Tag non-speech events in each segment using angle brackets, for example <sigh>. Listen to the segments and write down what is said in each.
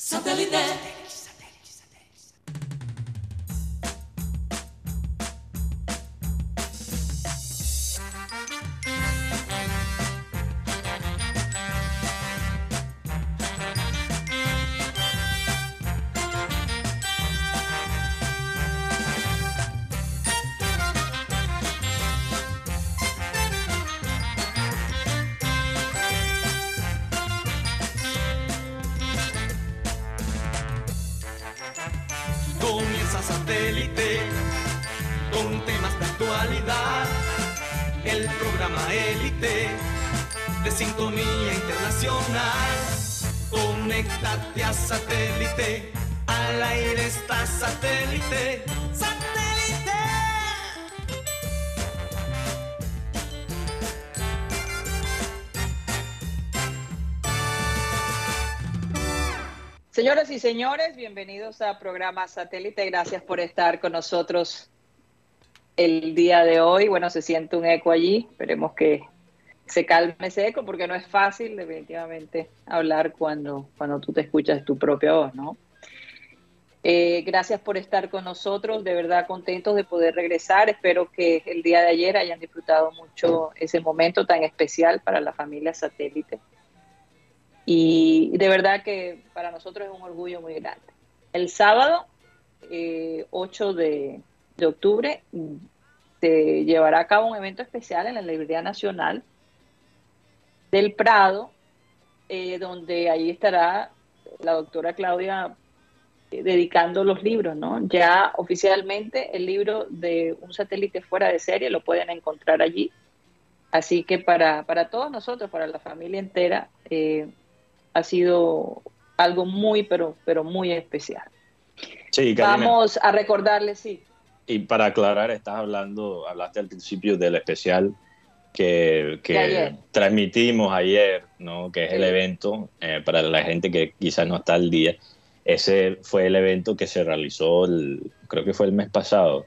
Satellite. Sintonía internacional. Conéctate a satélite. Al aire está satélite. ¡Satélite! Señoras y señores, bienvenidos a programa Satélite. Gracias por estar con nosotros el día de hoy. Bueno, se siente un eco allí. Esperemos que se calme ese eco porque no es fácil definitivamente hablar cuando, cuando tú te escuchas tu propia voz, ¿no? Eh, gracias por estar con nosotros, de verdad contentos de poder regresar. Espero que el día de ayer hayan disfrutado mucho ese momento tan especial para la familia Satélite. Y de verdad que para nosotros es un orgullo muy grande. El sábado, eh, 8 de, de octubre, se llevará a cabo un evento especial en la Librería Nacional del Prado, eh, donde ahí estará la doctora Claudia eh, dedicando los libros, ¿no? Ya oficialmente el libro de Un satélite fuera de serie lo pueden encontrar allí. Así que para, para todos nosotros, para la familia entera, eh, ha sido algo muy, pero, pero muy especial. Sí, Karina. Vamos a recordarles, sí. Y para aclarar, estás hablando, hablaste al principio del especial que, que De ayer. transmitimos ayer, ¿no? Que es el evento, eh, para la gente que quizás no está al día. Ese fue el evento que se realizó, el- creo que fue el mes pasado.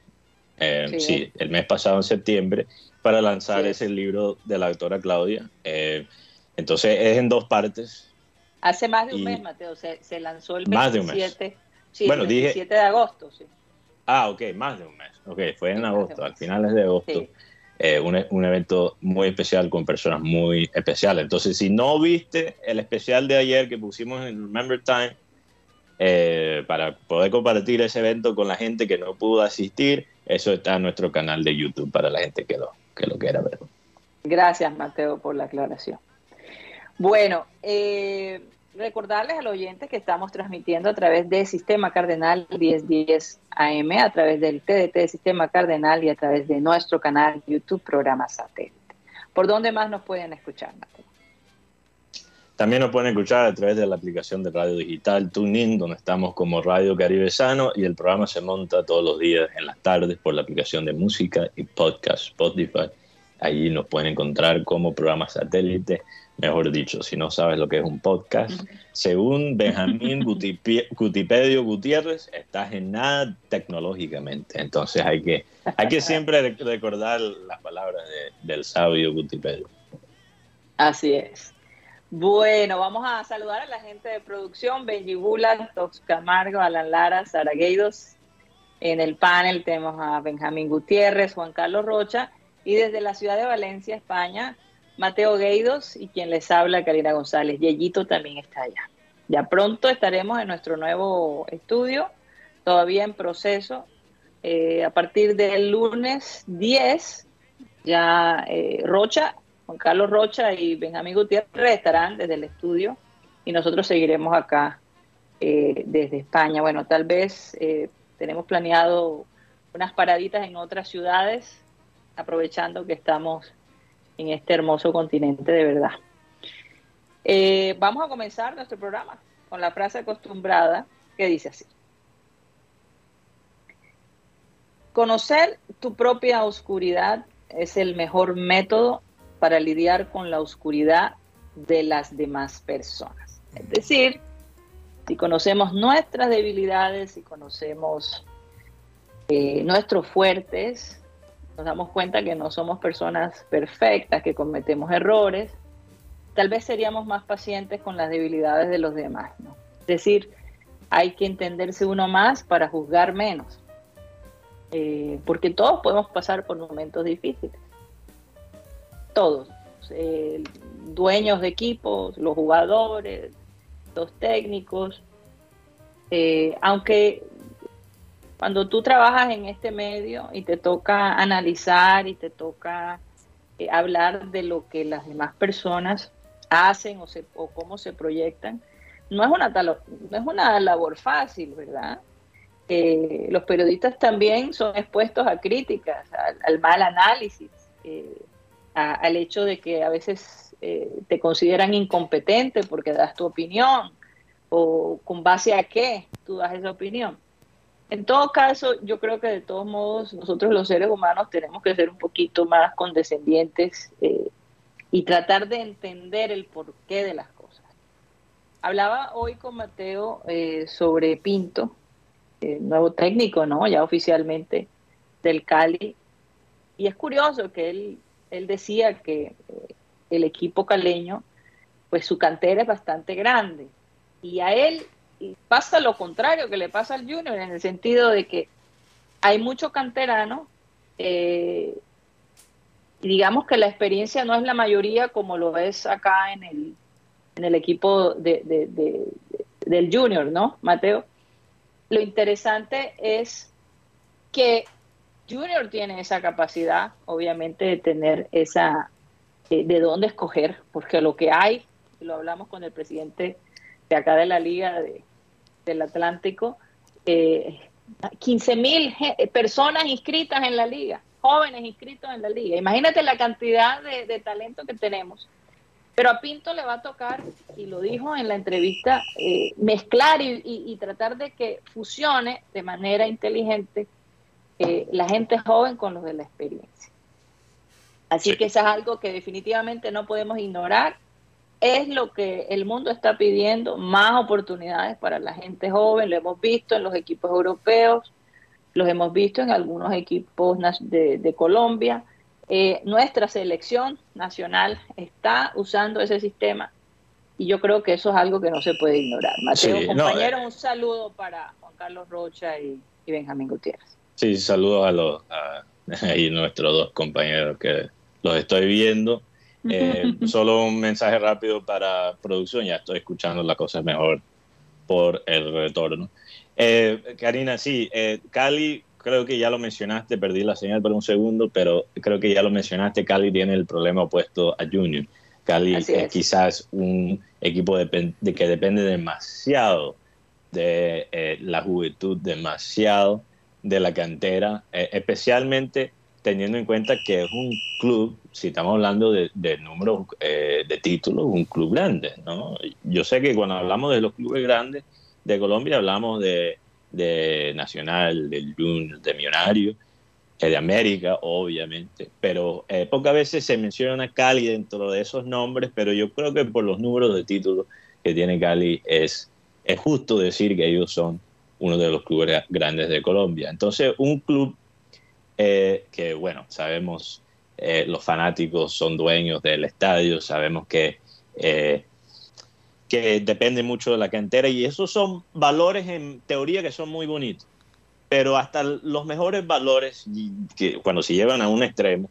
Eh, Sí. sí. el mes pasado en septiembre, para lanzar Sí. ese libro de la doctora Claudia. Eh, entonces es en dos partes. Hace más de un Y- mes, Mateo, se, se lanzó el Más de un mes. 27, sí, Bueno, el dije- 27 de agosto, sí. Ah, ok, más de un mes. Ok, fue en agosto, al mes. finales de agosto. Eh, un, un evento muy especial con personas muy especiales. Entonces, si no viste el especial de ayer que pusimos en Remember Time, eh, para poder compartir ese evento con la gente que no pudo asistir, eso está en nuestro canal de YouTube para la gente que lo, que lo quiera ver. Gracias, Mateo, por la aclaración. Bueno, eh, recordarles a los oyentes que estamos transmitiendo a través de Sistema Cardenal 1010 AM, a través del TDT de Sistema Cardenal y a través de nuestro canal YouTube Programa Satélite. ¿Por dónde más nos pueden escuchar? También nos pueden escuchar a través de la aplicación de radio digital TuneIn, donde estamos como Radio Caribe Sano y el programa se monta todos los días en las tardes por la aplicación de música y podcast Spotify. Allí nos pueden encontrar como programa satélite. Mejor dicho, si no sabes lo que es un podcast, según <laughs> Benjamín Gutipedio Gutiérrez, estás en nada tecnológicamente. Entonces hay que, hay que siempre rec- recordar las palabras de- del sabio Gutipedio. Así es. Bueno, vamos a saludar a la gente de producción, Benji Bula, Tox Camargo, Alan Lara, Sara Gueidos. En el panel tenemos a Benjamín Gutiérrez, Juan Carlos Rocha y desde la ciudad de Valencia, España, Mateo Gueidos y quien les habla, Karina González. Yeyito también está allá. Ya pronto estaremos en nuestro nuevo estudio, todavía en proceso. Eh, a partir del lunes 10, ya eh, Rocha Juan Carlos Rocha y Benjamín Gutiérrez estarán desde el estudio y nosotros seguiremos acá eh, desde España. Bueno, tal vez tenemos planeado unas paraditas en otras ciudades, aprovechando que estamos en este hermoso continente de verdad. Eh, vamos a comenzar nuestro programa con la frase acostumbrada que dice así. Conocer tu propia oscuridad es el mejor método para lidiar con la oscuridad de las demás personas. Es decir, si conocemos nuestras debilidades, si conocemos eh, nuestros fuertes, nos damos cuenta que no somos personas perfectas, que cometemos errores, tal vez seríamos más pacientes con las debilidades de los demás. ¿no? Es decir, hay que entenderse uno más para juzgar menos. Eh, porque todos podemos pasar por momentos difíciles. Todos. Eh, dueños de equipos, los jugadores, los técnicos. Eh, aunque cuando tú trabajas en este medio y te toca analizar y te toca hablar de lo que las demás personas hacen o, o cómo se proyectan, no es una, no es una labor fácil, ¿verdad? los periodistas también son expuestos a críticas, al, mal análisis, eh, al hecho de que a veces eh, te consideran incompetente porque das tu opinión o con base a qué tú das esa opinión. En todo caso, yo creo que de todos modos nosotros los seres humanos tenemos que ser un poquito más condescendientes eh, y tratar de entender el porqué de las cosas. Hablaba hoy con Mateo sobre Pinto, eh, nuevo técnico, ¿no? Ya oficialmente del Cali. Y es curioso que él, él decía que eh, el equipo caleño, pues su cantera es bastante grande. Y a él pasa lo contrario que le pasa al Junior, en el sentido de que hay mucho canterano, eh, y digamos que la experiencia no es la mayoría como lo es acá en el, en el equipo de, del Junior, ¿no, Mateo? Lo interesante es que Junior tiene esa capacidad, obviamente, de tener esa, eh, de dónde escoger, porque lo que hay, lo hablamos con el presidente de acá de la Liga del Atlántico, eh, 15 mil personas inscritas en la liga, jóvenes inscritos en la liga. Imagínate la cantidad de talento que tenemos pero a Pinto le va a tocar, y lo dijo en la entrevista, eh, mezclar y, tratar de que fusione de manera inteligente eh, la gente joven con los de la experiencia. Así que eso es algo que definitivamente no podemos ignorar. Es lo que el mundo está pidiendo, más oportunidades para la gente joven. Lo hemos visto en los equipos europeos, los hemos visto en algunos equipos de, de Colombia eh, nuestra selección nacional está usando ese sistema y yo creo que eso es algo que no se puede ignorar. Mateo, compañero, eh. un saludo para Juan Carlos Rocha y, Benjamín Gutiérrez. Sí, saludos a los a, <laughs> nuestros dos compañeros que los estoy viendo. Eh, <laughs> solo un mensaje rápido para producción, ya estoy escuchando la cosa mejor por el retorno. Karina, sí, Cali creo que ya lo mencionaste, perdí la señal por un segundo, pero creo que ya lo mencionaste, Cali tiene el problema opuesto a Junior. Cali es, quizás un equipo de, que depende demasiado de eh, la juventud, demasiado de la cantera, eh, especialmente teniendo en cuenta que es un club, si estamos hablando de, de número eh, de títulos, un club grande. ¿no? Yo sé que cuando hablamos de los clubes grandes de Colombia, hablamos de Nacional, del Junior, de Millonario, eh, de América, obviamente, pero eh, pocas veces se menciona Cali dentro de esos nombres, pero yo creo que por los números de títulos que tiene Cali es, es justo decir que ellos son uno de los clubes grandes de Colombia. Entonces, un club eh, que, bueno, sabemos, los fanáticos son dueños del estadio, sabemos que que depende mucho de la cantera y esos son valores en teoría que son muy bonitos, pero hasta los mejores valores que cuando se llevan a un extremo,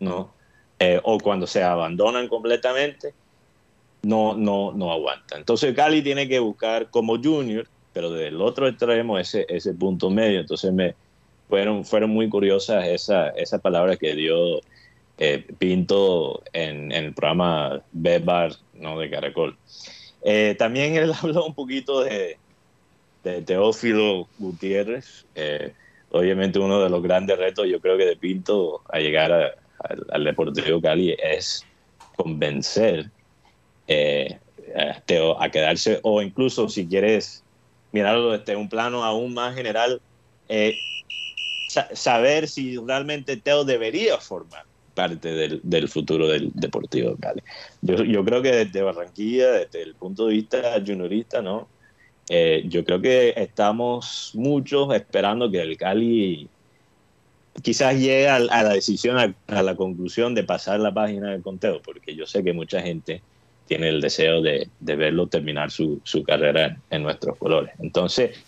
¿no? Eh, o cuando se abandonan completamente, no, no, no aguantan. Entonces Cali tiene que buscar como junior, pero del otro extremo ese, ese punto medio. Entonces me fueron, fueron muy curiosas esas esa palabras que dio eh, Pinto en, el programa Bebar ¿no? de Caracol. Eh, también él <laughs> habló un poquito de, Teófilo Gutiérrez. Eh, obviamente uno de los grandes retos, yo creo que de Pinto a llegar al Deportivo Cali es convencer a Teo a quedarse, o incluso si quieres mirarlo desde un plano aún más general, saber si realmente Teo debería formar parte del, futuro del Deportivo Cali. Yo, creo que desde Barranquilla, desde el punto de vista juniorista, ¿no? Eh, yo creo que estamos muchos esperando que el Cali quizás llegue a, la decisión, a, la conclusión de pasar la página del conteo, porque yo sé que mucha gente tiene el deseo de, verlo terminar su, carrera en, nuestros colores. Entonces,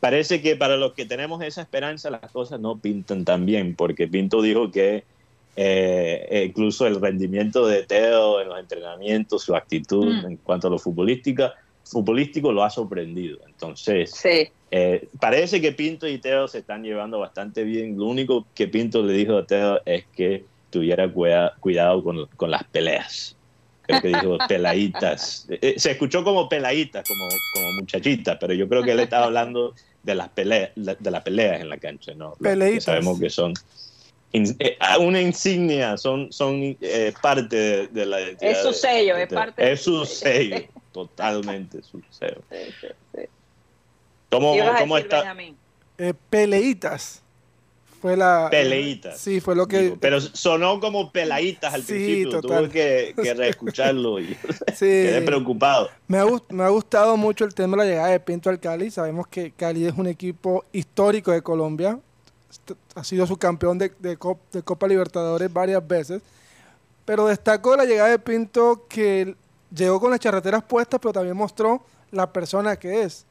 parece que para los que tenemos esa esperanza las cosas no pintan tan bien, porque Pinto dijo que eh, incluso el rendimiento de Teo en los entrenamientos, su actitud mm. en cuanto a lo futbolística, futbolístico lo ha sorprendido. Entonces, eh, parece que Pinto y Teo se están llevando bastante bien. Lo único que Pinto le dijo a Teo es que tuviera cuidado con, con las peleas creo que dijo peladitas. Eh, se escuchó como peladitas, como, como muchachitas, pero yo creo que él estaba hablando de las peleas, de las peleas en la cancha, ¿no? Que sabemos que son eh, ah, una insignia, son, son eh, parte de, la identidad. Es su sello, es parte. Es su sello, totalmente su sello. ¿Cómo, cómo está? peleitas. Fue la. Peleitas. Sí, fue lo que. pero sonó como peladitas al principio. Tuve que, que <laughs> reescucharlo y <laughs> quedé preocupado. Me ha, me ha gustado mucho el tema de la llegada de Pinto al Cali. Sabemos que Cali es un equipo histórico de Colombia. Ha sido su campeón de, de, de Copa Libertadores varias veces. Pero destacó la llegada de Pinto que llegó con las charreteras puestas, pero también mostró la persona que es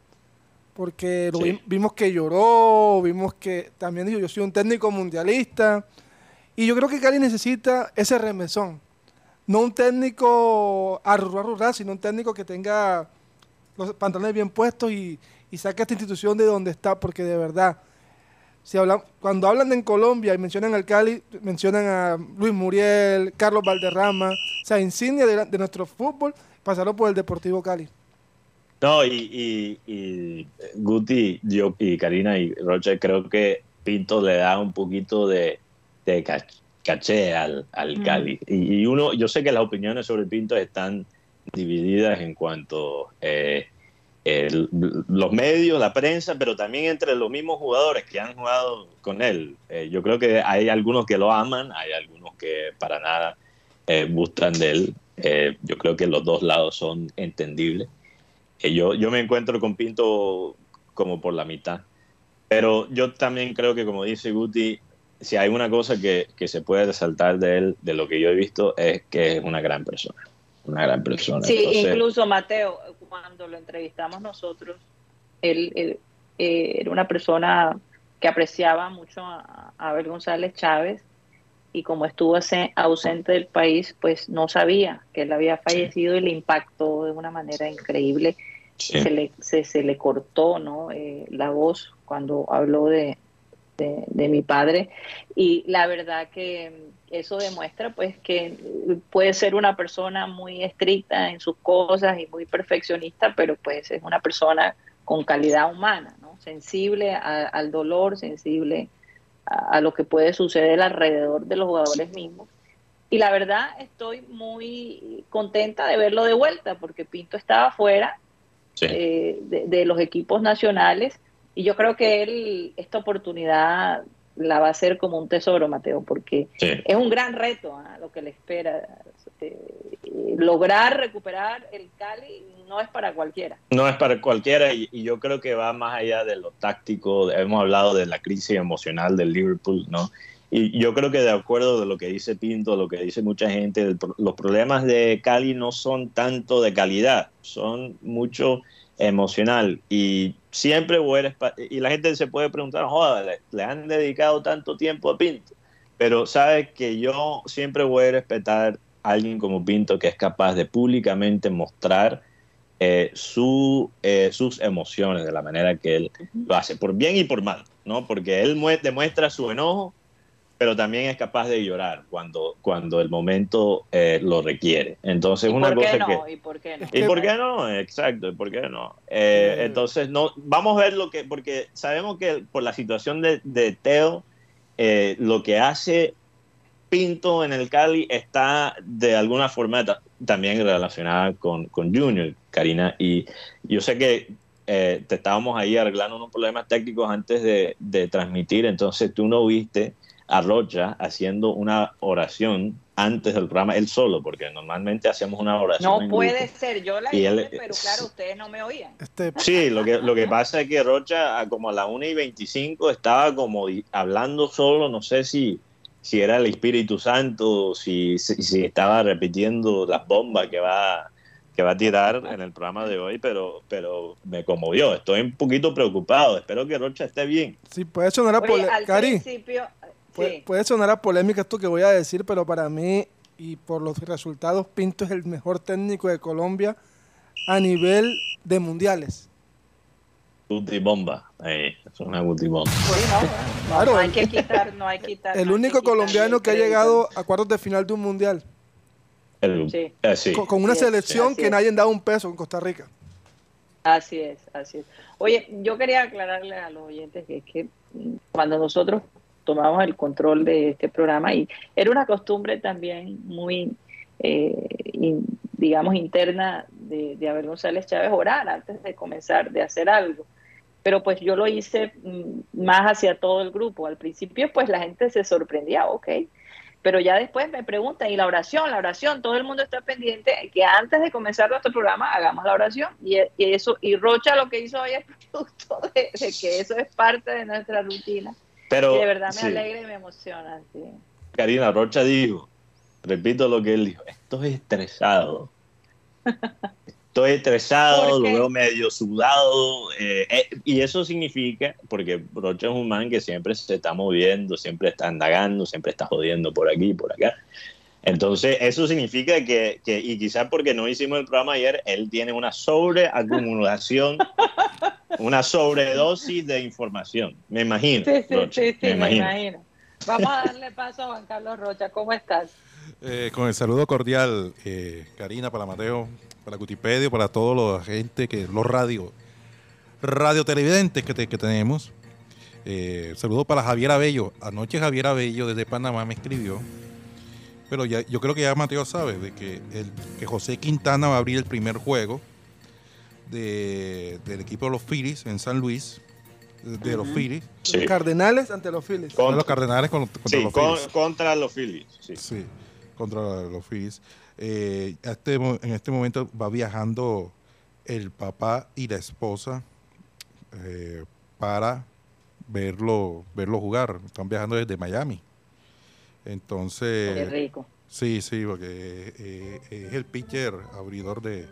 porque vimos que lloró, vimos que también dijo, yo soy un técnico mundialista. Y yo creo que Cali necesita ese remesón. No un técnico rural, sino un técnico que tenga los pantalones bien puestos y, y saque a esta institución de donde está, porque de verdad, si hablan, cuando hablan de en Colombia y mencionan al Cali, mencionan a Luis Muriel, Carlos Valderrama, o sea, insignia de, de nuestro fútbol, pasaron por el Deportivo Cali. No, y, y, Guti yo, y Karina y Rocha, creo que Pinto le da un poquito de, caché al, al Cali. Y, uno, yo sé que las opiniones sobre Pinto están divididas en cuanto eh, los medios, la prensa, pero también entre los mismos jugadores que han jugado con él. Eh, yo creo que hay algunos que lo aman, hay algunos que para nada eh, gustan de él. yo creo que los dos lados son entendibles yo, yo me encuentro con Pinto como por la mitad. Pero yo también creo que, como dice Guti, si hay una cosa que, que, se puede resaltar de él, de lo que yo he visto, es que es una gran persona. Una gran persona. Sí, incluso Mateo, cuando lo entrevistamos nosotros, él, eh, era una persona que apreciaba mucho a, a Abel González Chávez y como estuvo ausente del país, pues no sabía que él había fallecido y le impactó de una manera increíble se, le, se, le cortó ¿no? Eh, la voz cuando habló de, de, mi padre y la verdad que eso demuestra pues que puede ser una persona muy estricta en sus cosas y muy perfeccionista, pero pues es una persona con calidad humana, ¿no? sensible al dolor, sensible a, a, lo que puede suceder alrededor de los jugadores mismos. Y la verdad estoy muy contenta de verlo de vuelta, porque Pinto estaba afuera eh, de, los equipos nacionales. Y yo creo que él, esta oportunidad la va a hacer como un tesoro, Mateo, porque es un gran reto ¿ah? lo que le espera. Eh, lograr recuperar el Cali no es para cualquiera. No es para cualquiera y, yo creo que va más allá de lo táctico. Hemos hablado de la crisis emocional del Liverpool, ¿no? Y yo creo que de acuerdo de lo que dice Pinto, lo que dice mucha gente, los problemas de Cali no son tanto de calidad, son mucho emocional. Y siempre y la gente se puede preguntar, joder, le, han dedicado tanto tiempo a Pinto. Pero sabes que yo siempre voy a respetar a alguien como Pinto que es capaz de públicamente mostrar eh, su, eh, sus emociones de la manera que él lo hace, por bien y por mal, ¿no? Porque él demuestra su enojo pero también es capaz de llorar cuando, cuando el momento eh, lo requiere. Entonces, ¿Y una cosa que... ¿Y por qué no? ¿Y por qué no? Exacto, ¿y por qué no? Eh, entonces, no, vamos a ver lo que, porque sabemos que por la situación de, de Teo, eh, lo que hace Pinto en el Cali está de alguna forma también relacionada con, con Junior, Karina, y yo sé que te estábamos ahí arreglando unos problemas técnicos antes de, de transmitir, entonces tú no viste a Rocha haciendo una oración antes del programa, él solo, porque normalmente hacemos una oración. No puede ser, yo la hice, pero claro, ustedes no me oían. Este, sí, lo que, lo que pasa es que Rocha, como a las 1 y 25, estaba como hablando solo, no sé si, si era el Espíritu Santo, si, si, estaba repitiendo las bombas que va que va a tirar en el programa de hoy, pero, pero me conmovió. Estoy un poquito preocupado. Espero que Rocha esté bien. Sí, puede sonar a polémica. Cari, puede, sí. puede sonar a polémica esto que voy a decir, pero para mí y por los resultados, Pinto es el mejor técnico de Colombia a nivel de mundiales. Guti bomba. Eh, es una guti bomba. Sí, no, no, Claro, no hay el- que quitar, no hay que quitar. El único colombiano que ha llegado a cuartos de final de un mundial. El- Sí. eh, sí. Con, con una Sí, selección que es. nadie dado un peso en Costa Rica. Así es, así es. Oye, yo quería aclararle a los oyentes que es que cuando nosotros tomamos el control de este programa y era una costumbre también muy, eh, digamos, interna de, de Abel González Chávez orar antes de comenzar de hacer algo. Pero pues yo lo hice mm, más hacia todo el grupo. Al principio pues la gente se sorprendía, ok. Pero ya después me preguntan, ¿y la oración? La oración, todo el mundo está pendiente que antes de comenzar nuestro programa hagamos la oración. Y, eso, y Rocha lo que hizo hoy es <laughs> producto de que eso es parte de nuestra rutina. Pero, y de verdad me sí, alegra y me emociona. sí. Karina Rocha dijo, repito lo que él dijo, estoy estresado. <laughs> Estoy estresado, ¿Por lo veo medio sudado. eh, eh, y eso significa, porque Rocha es un man que siempre se está moviendo, siempre está indagando, siempre está jodiendo por aquí y por acá. Entonces, eso significa que, que, y quizás porque no hicimos el programa ayer, él tiene una sobreacumulación, <laughs> una sobredosis de información. Me imagino. Sí, sí, Rocha, sí, sí, me me imagino. imagino. Vamos a darle paso a Juan Carlos Rocha. ¿Cómo estás? Eh, con el saludo cordial, eh, Karina, para Mateo, para Cutipedio, para todos la gente, que los radio, radio televidentes que, te- que tenemos. Eh, saludo para Javier Abello. Anoche Javier Abello desde Panamá me escribió. Pero ya, yo creo que ya Mateo sabe de que, el, que José Quintana va a abrir el primer juego de- del equipo de los Phillies en San Luis, de, los Phillies, Sí. Los Cardenales ante los Phillies. Con- de los Cardenales con- contra Sí, los con- Phillies. contra los Phillies. Sí. Sí, contra los Phillies. Eh, este en este momento va viajando el papá y la esposa eh, para verlo, verlo jugar. Están viajando desde Miami. Qué Entonces, rico. sí, sí, porque eh, es el pitcher abridor de,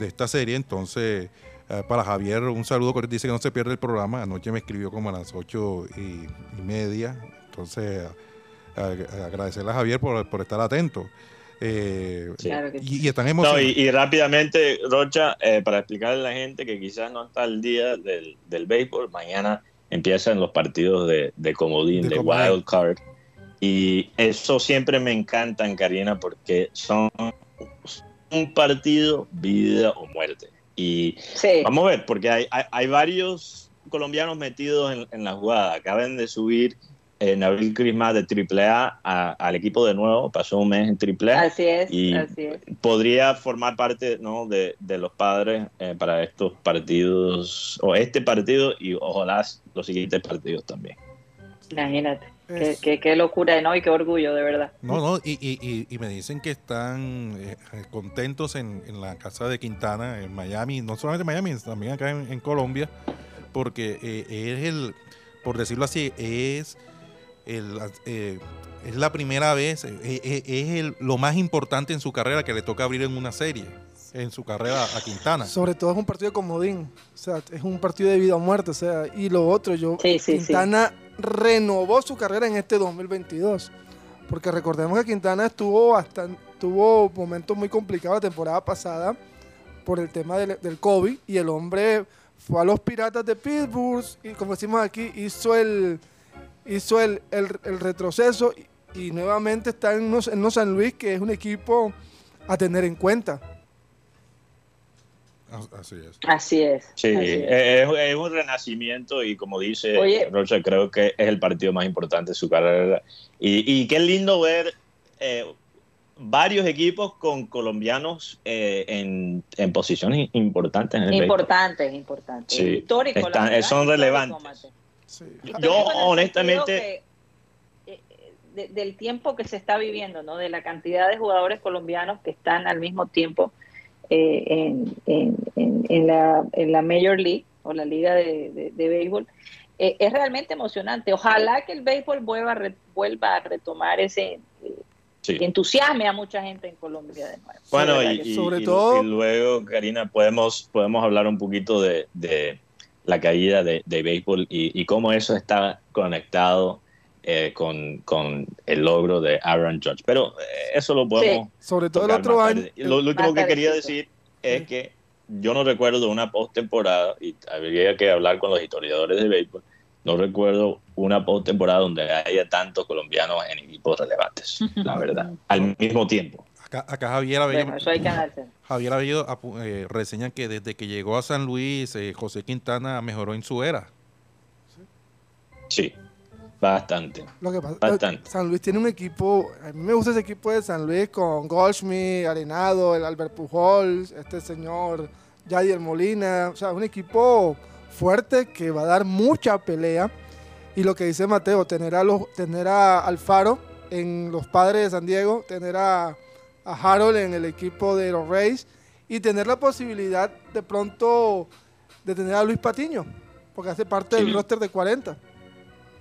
de esta serie. Entonces, eh, para Javier, un saludo, que dice que no se pierde el programa. Anoche me escribió como a las ocho y, y media. Entonces, a- a- agradecerle a Javier por, por estar atento. Eh, Sí. Y, y están No, emocionados. y, y rápidamente, Rocha, eh, para explicarle a la gente que quizás no está al día del, del béisbol, mañana empiezan los partidos de, de comodín, De de, wild card. Y eso siempre me encantan, Karina, porque son un partido vida o muerte. Y Sí. Vamos a ver, porque hay, hay, hay varios colombianos metidos en, en la jugada. Acaban de subir eh, Nabil Crisma de AAA a- al equipo de nuevo, pasó un mes en AAA. Así es, y así es. podría formar parte ¿no? de, de los padres eh, para estos partidos, o este partido y ojalá los siguientes partidos también. Imagínate. Qué, qué, qué locura, ¿no? Y qué orgullo, de verdad. No, no, y, y- y- y me dicen que están eh, contentos en, en la casa de Quintana, en Miami, no solamente en Miami, también acá en, en Colombia, porque eh, es el, por decirlo así, es, el, eh, es la primera vez, es el, lo más importante en su carrera que le toca abrir en una serie, en su carrera a Quintana. Sobre todo es un partido de comodín. O sea, es un partido de vida o muerte. O sea, y lo otro, yo. Sí, sí, sí. Renovó su carrera en este 2022. Porque recordemos que Quintana estuvo bastante, tuvo momentos muy complicados la temporada pasada por el tema del, COVID. Y el hombre fue a los Piratas de Pittsburgh y, como decimos aquí, hizo el, hizo el, el- retroceso. Y, nuevamente está en en San Luis, que es un equipo a tener en cuenta. As- Así es. Así es. Sí, así es. es, es un renacimiento y como dice Oye. Rocha, creo que es el partido más importante de su carrera. Y, y qué lindo ver eh, varios equipos con colombianos eh, en, en posiciones importantes en el béisbol. Importante, importante. Sí, Histórico. la están- verdad, son relevantes. Sí. Yo honestamente... que, eh, de- del tiempo que se está viviendo, ¿no? De la cantidad de jugadores colombianos que están al mismo tiempo eh, en, en- en- en la, en la Major League o la Liga de, de- de Béisbol, eh, es realmente emocionante. Ojalá que el béisbol vuelva re- vuelva a retomar ese, eh, Sí. entusiasme a mucha gente en Colombia de nuevo. Bueno, y, Sobre y- todo- y luego, Karina, podemos, podemos hablar un poquito de, de la caída de, de béisbol y, y cómo eso está conectado eh, con, con el logro de Aaron Judge. Pero eh, eso lo podemos Sobre todo el otro año. Lo, lo último que quería decir es que yo no recuerdo una postemporada, y habría que hablar con los historiadores de béisbol, no recuerdo una postemporada donde haya tantos colombianos en equipos relevantes, la verdad, <laughs> al mismo tiempo. Acá, acá Javier Abello, Bueno, eso hay que analizar. Javier Abello eh, reseña que desde que llegó a San Luis, eh, José Quintana mejoró en su era. Sí, bastante. Lo que pasa, Bastante. San Luis tiene un equipo, a mí me gusta ese equipo de San Luis con Goldschmidt, Arenado, el Albert Pujols, este señor Yadier Molina, o sea, un equipo fuerte que va a dar mucha pelea. Y lo que dice Mateo, tener a los, tener a Alfaro en los padres de San Diego, tener a, a Harold en el equipo de los Rays y tener la posibilidad de pronto de tener a Luis Patiño, porque hace parte del roster de 40.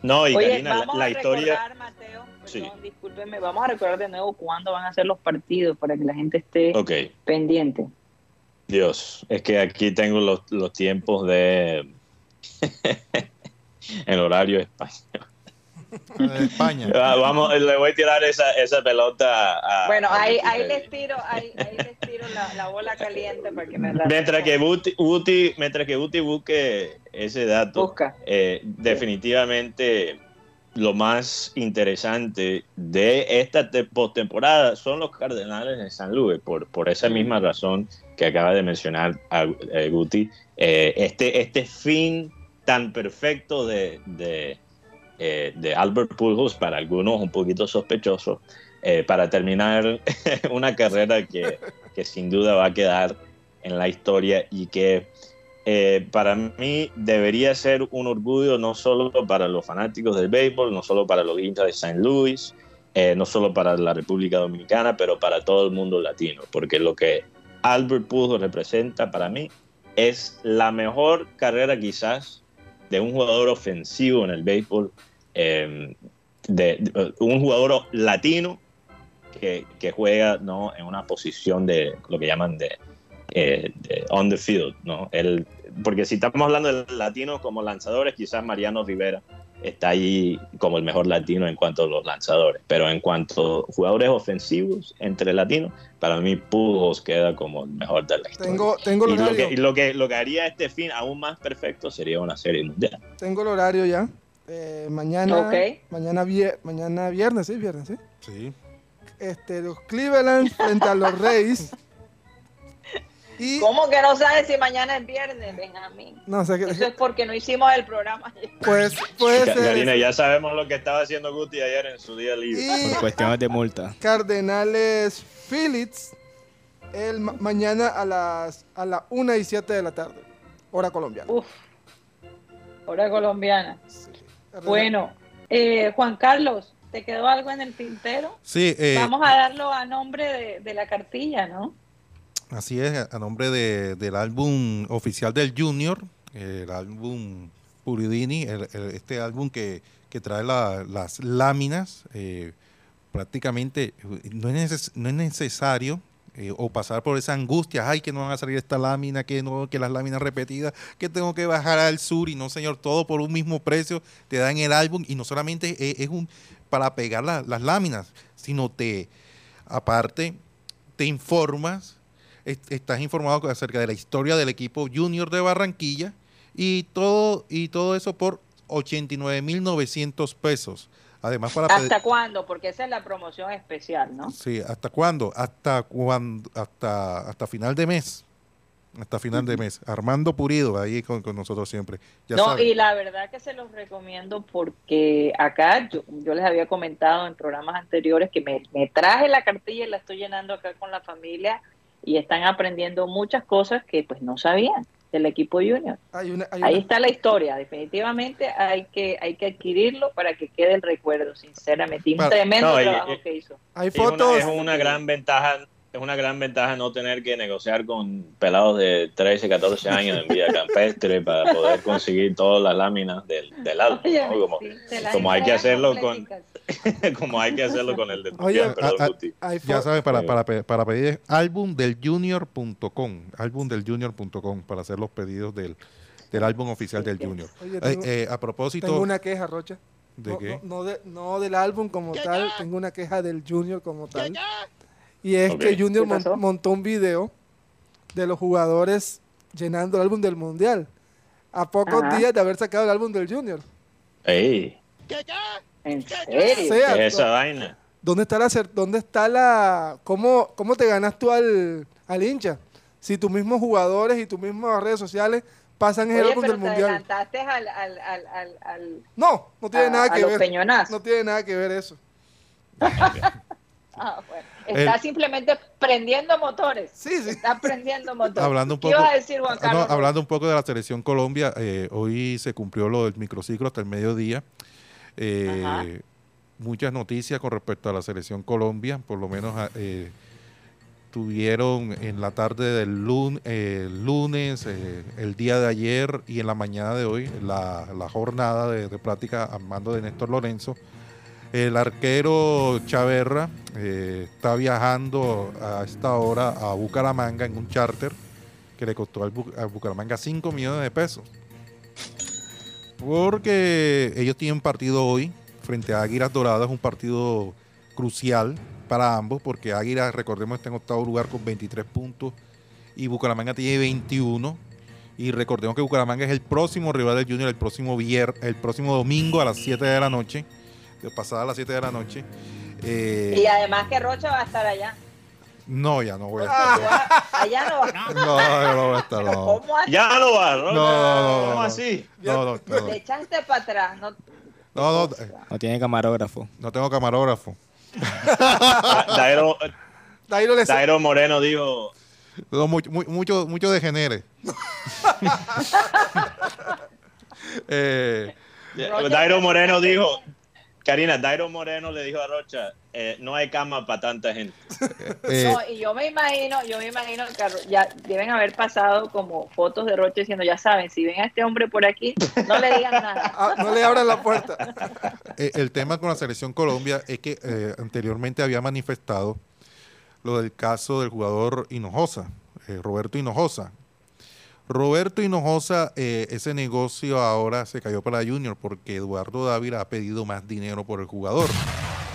No, y Oye, Karina, la, vamos la a historia... recordar, Mateo, Sí. perdón, discúlpeme, vamos a recordar de nuevo cuándo van a ser los partidos para que la gente esté Ok, pendiente. Dios, es que aquí tengo los, los tiempos de... <laughs> el horario español. De España. <laughs> Ah, Vamos, le voy a tirar esa, esa pelota a... Bueno, a ahí, ahí les tiro, ahí, ahí les tiro la, la bola caliente para que me la Mientras que Buti, Buti- mientras que Buti busque ese dato, busca. eh, definitivamente lo más interesante de esta te- postemporada son los Cardenales de San Luis, por, por esa misma razón que acaba de mencionar a, eh, Guti. Eh, este, este fin tan perfecto de, de, eh, de Albert Pujols, para algunos un poquito sospechoso, eh, para terminar <laughs> una carrera que, que sin duda va a quedar en la historia y que eh, para mí debería ser un orgullo no solo para los fanáticos del béisbol, no solo para los hinchas de Luis, eh, no solo para la República Dominicana, pero para todo el mundo latino, porque lo que Albert Pujols representa para mí es la mejor carrera quizás de un jugador ofensivo en el béisbol, eh, de, de- un jugador latino que, que juega ¿no? en una posición de lo que llaman de, eh, de on the field, ¿no? El, porque si estamos hablando de latinos como lanzadores, quizás Mariano Rivera está ahí como el mejor latino en cuanto a los lanzadores, pero en cuanto a jugadores ofensivos entre latinos, para mí Pujols queda como el mejor de la historia. Tengo, tengo el y lo horario. que, y lo, que, lo que haría este fin aún más perfecto sería una serie mundial. Tengo el horario ya. Eh, mañana, Ok. mañana, vier- mañana viernes, sí, viernes, sí. Sí. Este, los Cleveland frente a los Reyes. Y <laughs> ¿Cómo que no sabes si mañana es viernes, Benjamín? no sé qué. Eso es porque no hicimos el programa ayer. <laughs> Pues ser Karina, ya sabemos lo que estaba haciendo Guti ayer en su día libre. Y Por cuestiones de multa. Cardenales Phillips el ma- mañana a las a las 1 y 7 de la tarde, hora colombiana. Uf, hora colombiana. Bueno, eh, Juan Carlos, ¿te quedó algo en el tintero? Sí, eh, Vamos a darlo a nombre de, de la cartilla, ¿no? así es, a nombre de- del álbum oficial del Junior, el álbum Puridini, el- el- este álbum que, que trae la- las láminas, eh, prácticamente no es, neces- no es necesario eh, o pasar por esa angustia, ay, que no van a salir esta lámina, que no, que las láminas repetidas, que tengo que bajar al sur y no, señor, todo por un mismo precio, te dan el álbum y no solamente es, es un para pegar la- las láminas, sino te, aparte, te informas, est- estás informado acerca de la historia del equipo junior de Barranquilla y todo, y todo eso por 89.900 pesos. Además, para pedir- ¿Hasta cuándo? Porque esa es la promoción especial, ¿no? Sí, ¿hasta cuándo? Hasta cuando, hasta, hasta final de mes. Hasta final de mes. Armando Purido, ahí con, con nosotros siempre. Ya no, saben. y la verdad que se los recomiendo porque acá yo, yo les había comentado en programas anteriores que me, me traje la cartilla y la estoy llenando acá con la familia y están aprendiendo muchas cosas que pues no sabían del equipo junior. Hay una, hay Ahí una- está la historia, definitivamente hay que hay que adquirirlo para que quede el recuerdo, sinceramente. Y un tremendo No, trabajo y- que hizo. hay Es una, fotos. es una gran ventaja es una gran ventaja no tener que negociar con pelados de 13, 14 <laughs> años en vía campestre para poder conseguir todas las láminas del, del álbum. Oye, ¿no? Como, sí, hay que hacerlo con- <laughs> como hay que hacerlo con el de Oye, Ya sabes, para, para, para pedir es albumdeljunior.com, albumdeljunior.com, para hacer los pedidos del, del álbum oficial del Junior. Oye, Eh, tengo- eh, a propósito, Tengo una queja, Rocha. ¿de no, qué? no- no de- no del álbum como tal, tengo una queja del Junior como tal. Y es Ok. que Junior ¿Qué mon- montó un video de los jugadores llenando el álbum del Mundial. A pocos Ajá. días de haber sacado el álbum del Junior. Ey, ¿En O serio? sea, ¿qué es esa ¿dó- vaina? ¿dónde está la dónde está la cómo, cómo te ganas tú al, al hincha? Si tus mismos jugadores y tus mismas redes sociales pasan el álbum del te Mundial. adelantaste al, al, al, al, al- No, no tiene a- nada que ver. peñonazos. No tiene nada que ver eso. <laughs> Ah, bueno. Está El- simplemente prendiendo motores. Sí, sí. Está prendiendo motores. Hablando un ¿Qué poco- ibas a decir, Juan Ah, Carlos? no, hablando un poco de la selección Colombia, eh, hoy se cumplió lo del microciclo hasta el mediodía. Eh, muchas noticias con respecto a la selección Colombia, por lo menos ah, eh, tuvieron en la tarde del lun- eh, lunes, eh, el día de ayer y en la mañana de hoy la, la jornada de, de práctica a mando de Néstor Lorenzo. El arquero Chaverra eh, está viajando a esta hora a Bucaramanga en un charter que le costó al, al Bucaramanga 5 millones de pesos. Porque ellos tienen partido hoy frente a Águilas Doradas, un partido crucial para ambos, porque Águilas, recordemos, está en octavo lugar con 23 puntos y Bucaramanga tiene 21. Y recordemos que Bucaramanga es el próximo rival del Junior el próximo vier, el próximo domingo a las 7 de la noche, de pasada a las 7 de la noche. Eh, Y además que Rocha va a estar allá. no, ya no voy a Rocha, estar. allá no va. <laughs> No, ya no voy a estar. No, ¿Cómo así? Ya no va, ¿no? No, no, no, ¿Cómo así? no, no, no, Te echaste para atrás. No, no, no, No tiene camarógrafo. no tengo camarógrafo. Da- Dairo, Dairo le Dairo Moreno dijo, No, mucho, mu- mucho, mucho de genere. <laughs> eh, Rocha- Dairo Moreno dijo, Karina, Dairo Moreno le dijo a Rocha, eh, no hay cama para tanta gente. <laughs> eh, No, y yo me imagino, yo me imagino que ya deben haber pasado como fotos de Rocha diciendo, ya saben, si ven a este hombre por aquí, no le digan nada. <laughs> Ah, no le abran la puerta. <laughs> eh, el tema con la selección Colombia es que eh, anteriormente había manifestado lo del caso del jugador Hinojosa, eh, Roberto Hinojosa. Roberto Hinojosa, eh, ese negocio ahora se cayó para Junior porque Eduardo Dávila ha pedido más dinero por el jugador.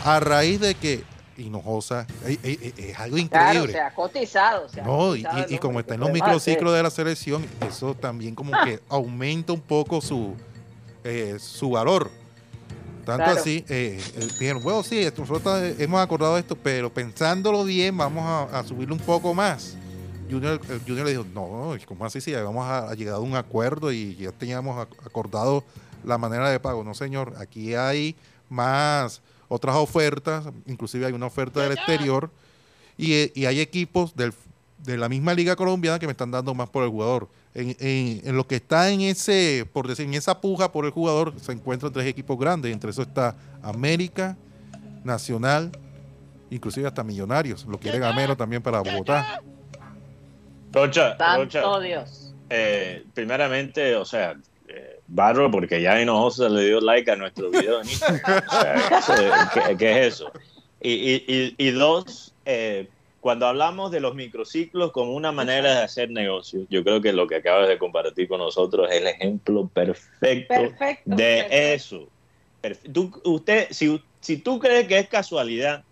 A raíz de que Hinojosa, eh, eh, eh, es algo Claro, increíble. se ha cotizado. se ha No, y, cotizado el y- y como está en ¿qué los microciclos de la selección, eso también como que <laughs> aumenta un poco su, eh, su valor. Tanto Claro. así, eh, dijeron, bueno, sí, nosotros hemos acordado esto, pero pensándolo bien, vamos a, a subirle un poco más. Junior, le dijo, no, ¿cómo así? Si habíamos a, a llegado a un acuerdo y ya teníamos ac- acordado la manera de pago. No, señor, aquí hay más otras ofertas, inclusive hay una oferta del exterior y, y hay equipos del- de la misma liga colombiana que me están dando más por el jugador. En, en- en lo que está en ese, por decir, en esa puja por el jugador, se encuentran tres equipos grandes. Entre eso está América, Nacional, inclusive hasta Millonarios. Lo quiere Gamero también para Bogotá. Rocha, Rocha, Dios. eh, primeramente, o sea, eh, barro porque ya Hinojosa le dio like a nuestro video en Instagram. <laughs> O sea, ¿qué, qué es eso? Y, y- y- y dos, eh, cuando hablamos de los microciclos como una manera de hacer negocio, yo creo que lo que acabas de compartir con nosotros es el ejemplo perfecto, Perfecto. de perfecto. eso. Tú- usted, si, si tú crees que es casualidad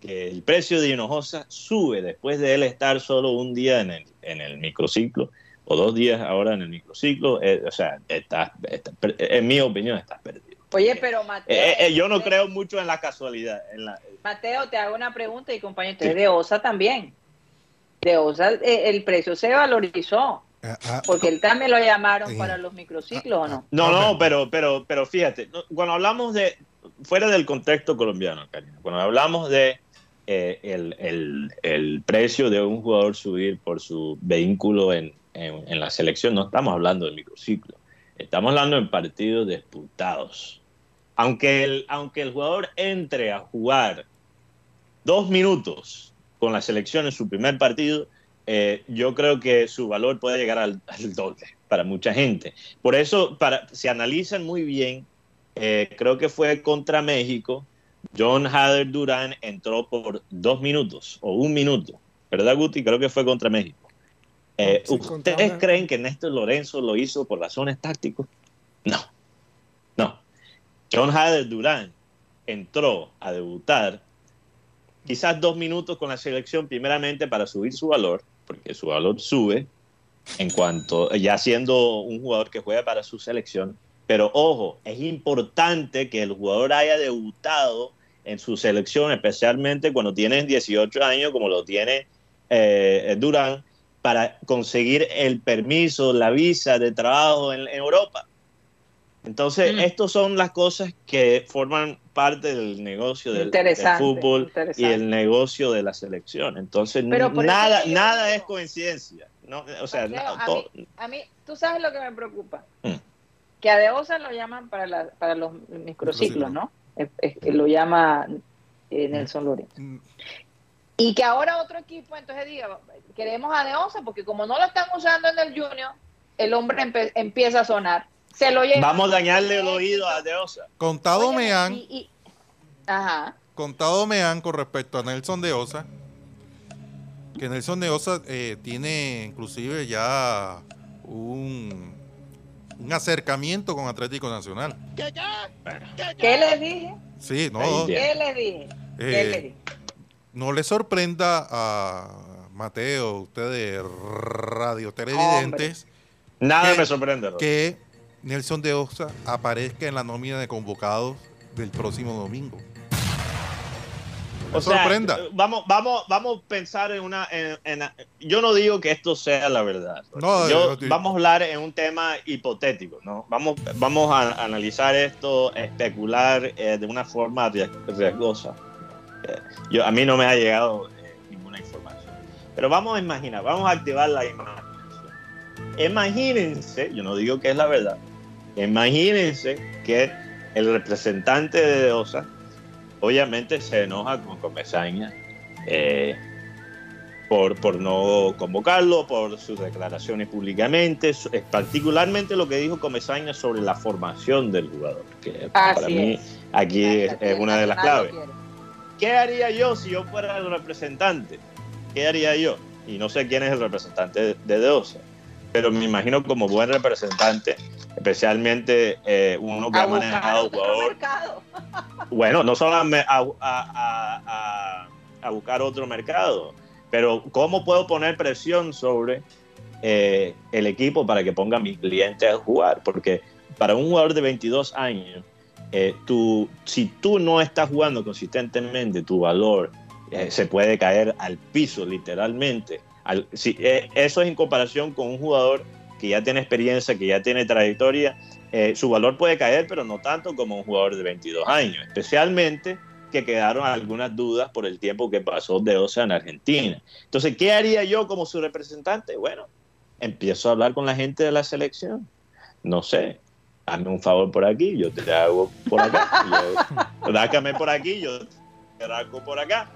que el precio de Hinojosa sube después de él estar solo un día en el, en el microciclo o dos días ahora en el microciclo, eh, o sea, estás per- en mi opinión estás perdido. Oye, pero Mateo, Eh, eh, yo no creo mucho en la casualidad. En la, Mateo, te hago una pregunta y compañero, usted es de OSA también. De OSA eh, el precio se valorizó, Ah, ah, porque él también lo llamaron Sí. para los microciclos, ¿o no? no, no, pero, pero, pero fíjate, cuando hablamos de, fuera del contexto colombiano, Karina, cuando hablamos de eh, el, el- el precio de un jugador subir por su vehículo en, en- en la selección, no estamos hablando de microciclo, estamos hablando en partidos disputados. Aunque el, aunque el jugador entre a jugar dos minutos con la selección en su primer partido, eh, yo creo que su valor puede llegar al, al, doble para mucha gente. Por eso, para, si analizan muy bien, eh, creo que fue contra México, John Hader Durán entró por dos minutos o un minuto, ¿verdad, Guti? Creo que fue contra México. Eh, sí, ¿Ustedes creen que Néstor Lorenzo lo hizo por razones tácticas? No, no. John Hader Durán entró a debutar quizás dos minutos con la selección, primeramente para subir su valor, porque su valor sube en cuanto, ya siendo un jugador que juega para su selección. Pero ojo, es importante que el jugador haya debutado en su selección, especialmente cuando tienes 18 años, como lo tiene eh, Durán, para conseguir el permiso, la visa de trabajo en, en Europa. Entonces, mm. estas son las cosas que forman parte del negocio del, del fútbol y el negocio de la selección. Entonces, nada, nada es coincidencia. No, o sea, a, mí, a, mí, tú sabes lo que me preocupa. Mm. Que a Deosa lo llaman para, la, para los microciclos, ¿no? Es, es, lo llama eh, Nelson Lorenzo. Mm. Y que ahora otro equipo, entonces diga, queremos a Deosa, porque como no lo están usando en el Junior, el hombre empieza a sonar. Se lo lleva Vamos a dañarle el oído a Deosa. Contado Oye, me han, y, y, ajá. contado me han con respecto a Nelson Deosa, que Nelson Deosa eh, tiene inclusive ya un, un acercamiento con Atlético Nacional. ¿Qué, qué? ¿Qué les dije? Sí, no. ¿Qué les dije? ¿Qué Eh, les dije? no le sorprenda a Mateo, ustedes radio televidentes, Nada que- me sorprende. Rob. que Nelson de Osa aparezca en la nómina de convocados del próximo domingo. O sea, sorprenda. Vamos, vamos, vamos a pensar en una. en- en- yo no digo que esto sea la verdad. No, Yo- vamos a hablar en un tema hipotético, ¿no? Vamos, vamos a analizar esto, especular eh, de una forma ries- riesgosa. Eh, yo, a mí no me ha llegado eh, ninguna información. Pero vamos a imaginar, vamos a activar la imaginación. Imagínense, yo no digo que es la verdad, imagínense que el representante de OSA obviamente se enoja con Comesaña eh, por, por no convocarlo, por sus declaraciones públicamente, particularmente lo que dijo Comesaña sobre la formación del jugador, que para mí es. aquí es, una de las claves. ¿Qué haría yo si yo fuera el representante? ¿Qué haría yo? Y no sé quién es el representante de, de pero me imagino como buen representante, especialmente eh, uno que ha manejado jugador mercado. bueno, no solamente a, a- a- a- a buscar otro mercado, pero cómo puedo poner presión sobre eh, el equipo para que ponga a mis clientes a jugar, porque para un jugador de 22 años, eh, tú, si tú no estás jugando consistentemente, tu valor se puede caer al piso, literalmente. Al- si, eso es en comparación con un jugador que ya tiene experiencia, que ya tiene trayectoria, eh, su valor puede caer, pero no tanto como un jugador de 22 años, especialmente que quedaron algunas dudas por el tiempo que pasó de OSA en Argentina. Entonces, ¿qué haría yo como su representante? Bueno, empiezo a hablar con la gente de la selección. No sé, hazme un favor por aquí, yo te hago por acá. Yo, <laughs> por aquí, yo te raco por acá.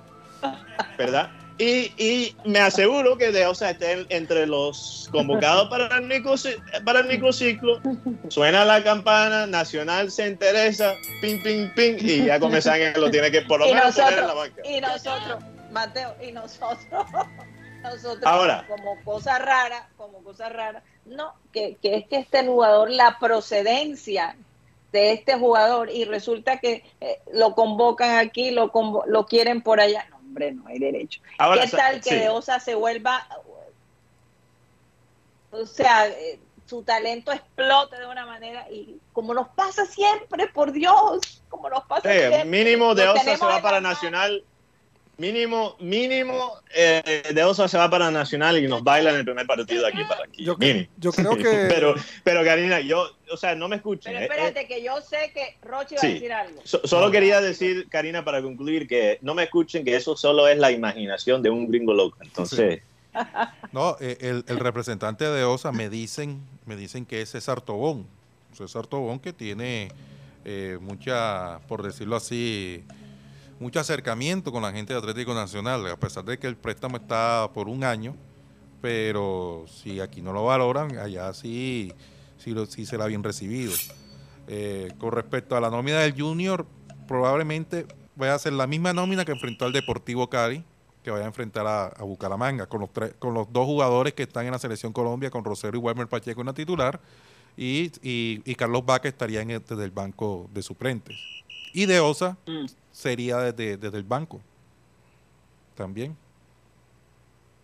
¿Verdad? Y, y me aseguro que de, o sea, esté entre los convocados para el, microci- para el microciclo. Suena la campana, Nacional se interesa, ping, ping, ping, y ya comienzan que lo tiene que por lo menos poner en la nosotros, banca. y nosotros, Mateo, y nosotros, <laughs> nosotros Ahora. como cosa rara, como cosa rara, no, que, que es que este jugador, la procedencia de este jugador, y resulta que eh, lo convocan aquí, lo, convo- lo quieren por allá. No, hombre, no hay derecho. Ahora, ¿Qué tal que sí. de Osa se vuelva, o sea, eh, su talento explote de una manera y como nos pasa siempre, por Dios, como nos pasa Sí, siempre. mínimo de Osa se va para. Nacional. Mínimo, mínimo eh, de Osa se va para Nacional y nos baila en el primer partido aquí para aquí. Yo, creo que Pero, pero Karina, yo, o sea, no me escuchen. Pero eh, eh, espérate, que yo sé que Rochi va Sí. a decir algo. So- solo quería decir, Karina, para concluir, que no me escuchen, que eso solo es la imaginación de un gringo loco. Entonces, No, eh, el, el representante de OSA me dicen, me dicen que es César Tobón. César Tobón que tiene eh, mucha, por decirlo así, mucho acercamiento con la gente de Atlético Nacional, a pesar de que el préstamo está por un año, pero si aquí no lo valoran, allá sí, sí, sí será bien recibido. Eh, con respecto a la nómina del Junior, probablemente vaya a ser la misma nómina que enfrentó al Deportivo Cali, que vaya a enfrentar a, a Bucaramanga, con los, tres, con los dos jugadores que están en la Selección Colombia, con Rosero y Werner Pacheco en la titular, y, y- y Carlos Vaca estaría en el- desde el banco de suplentes. Y de Osa Mm. sería desde, desde el banco también.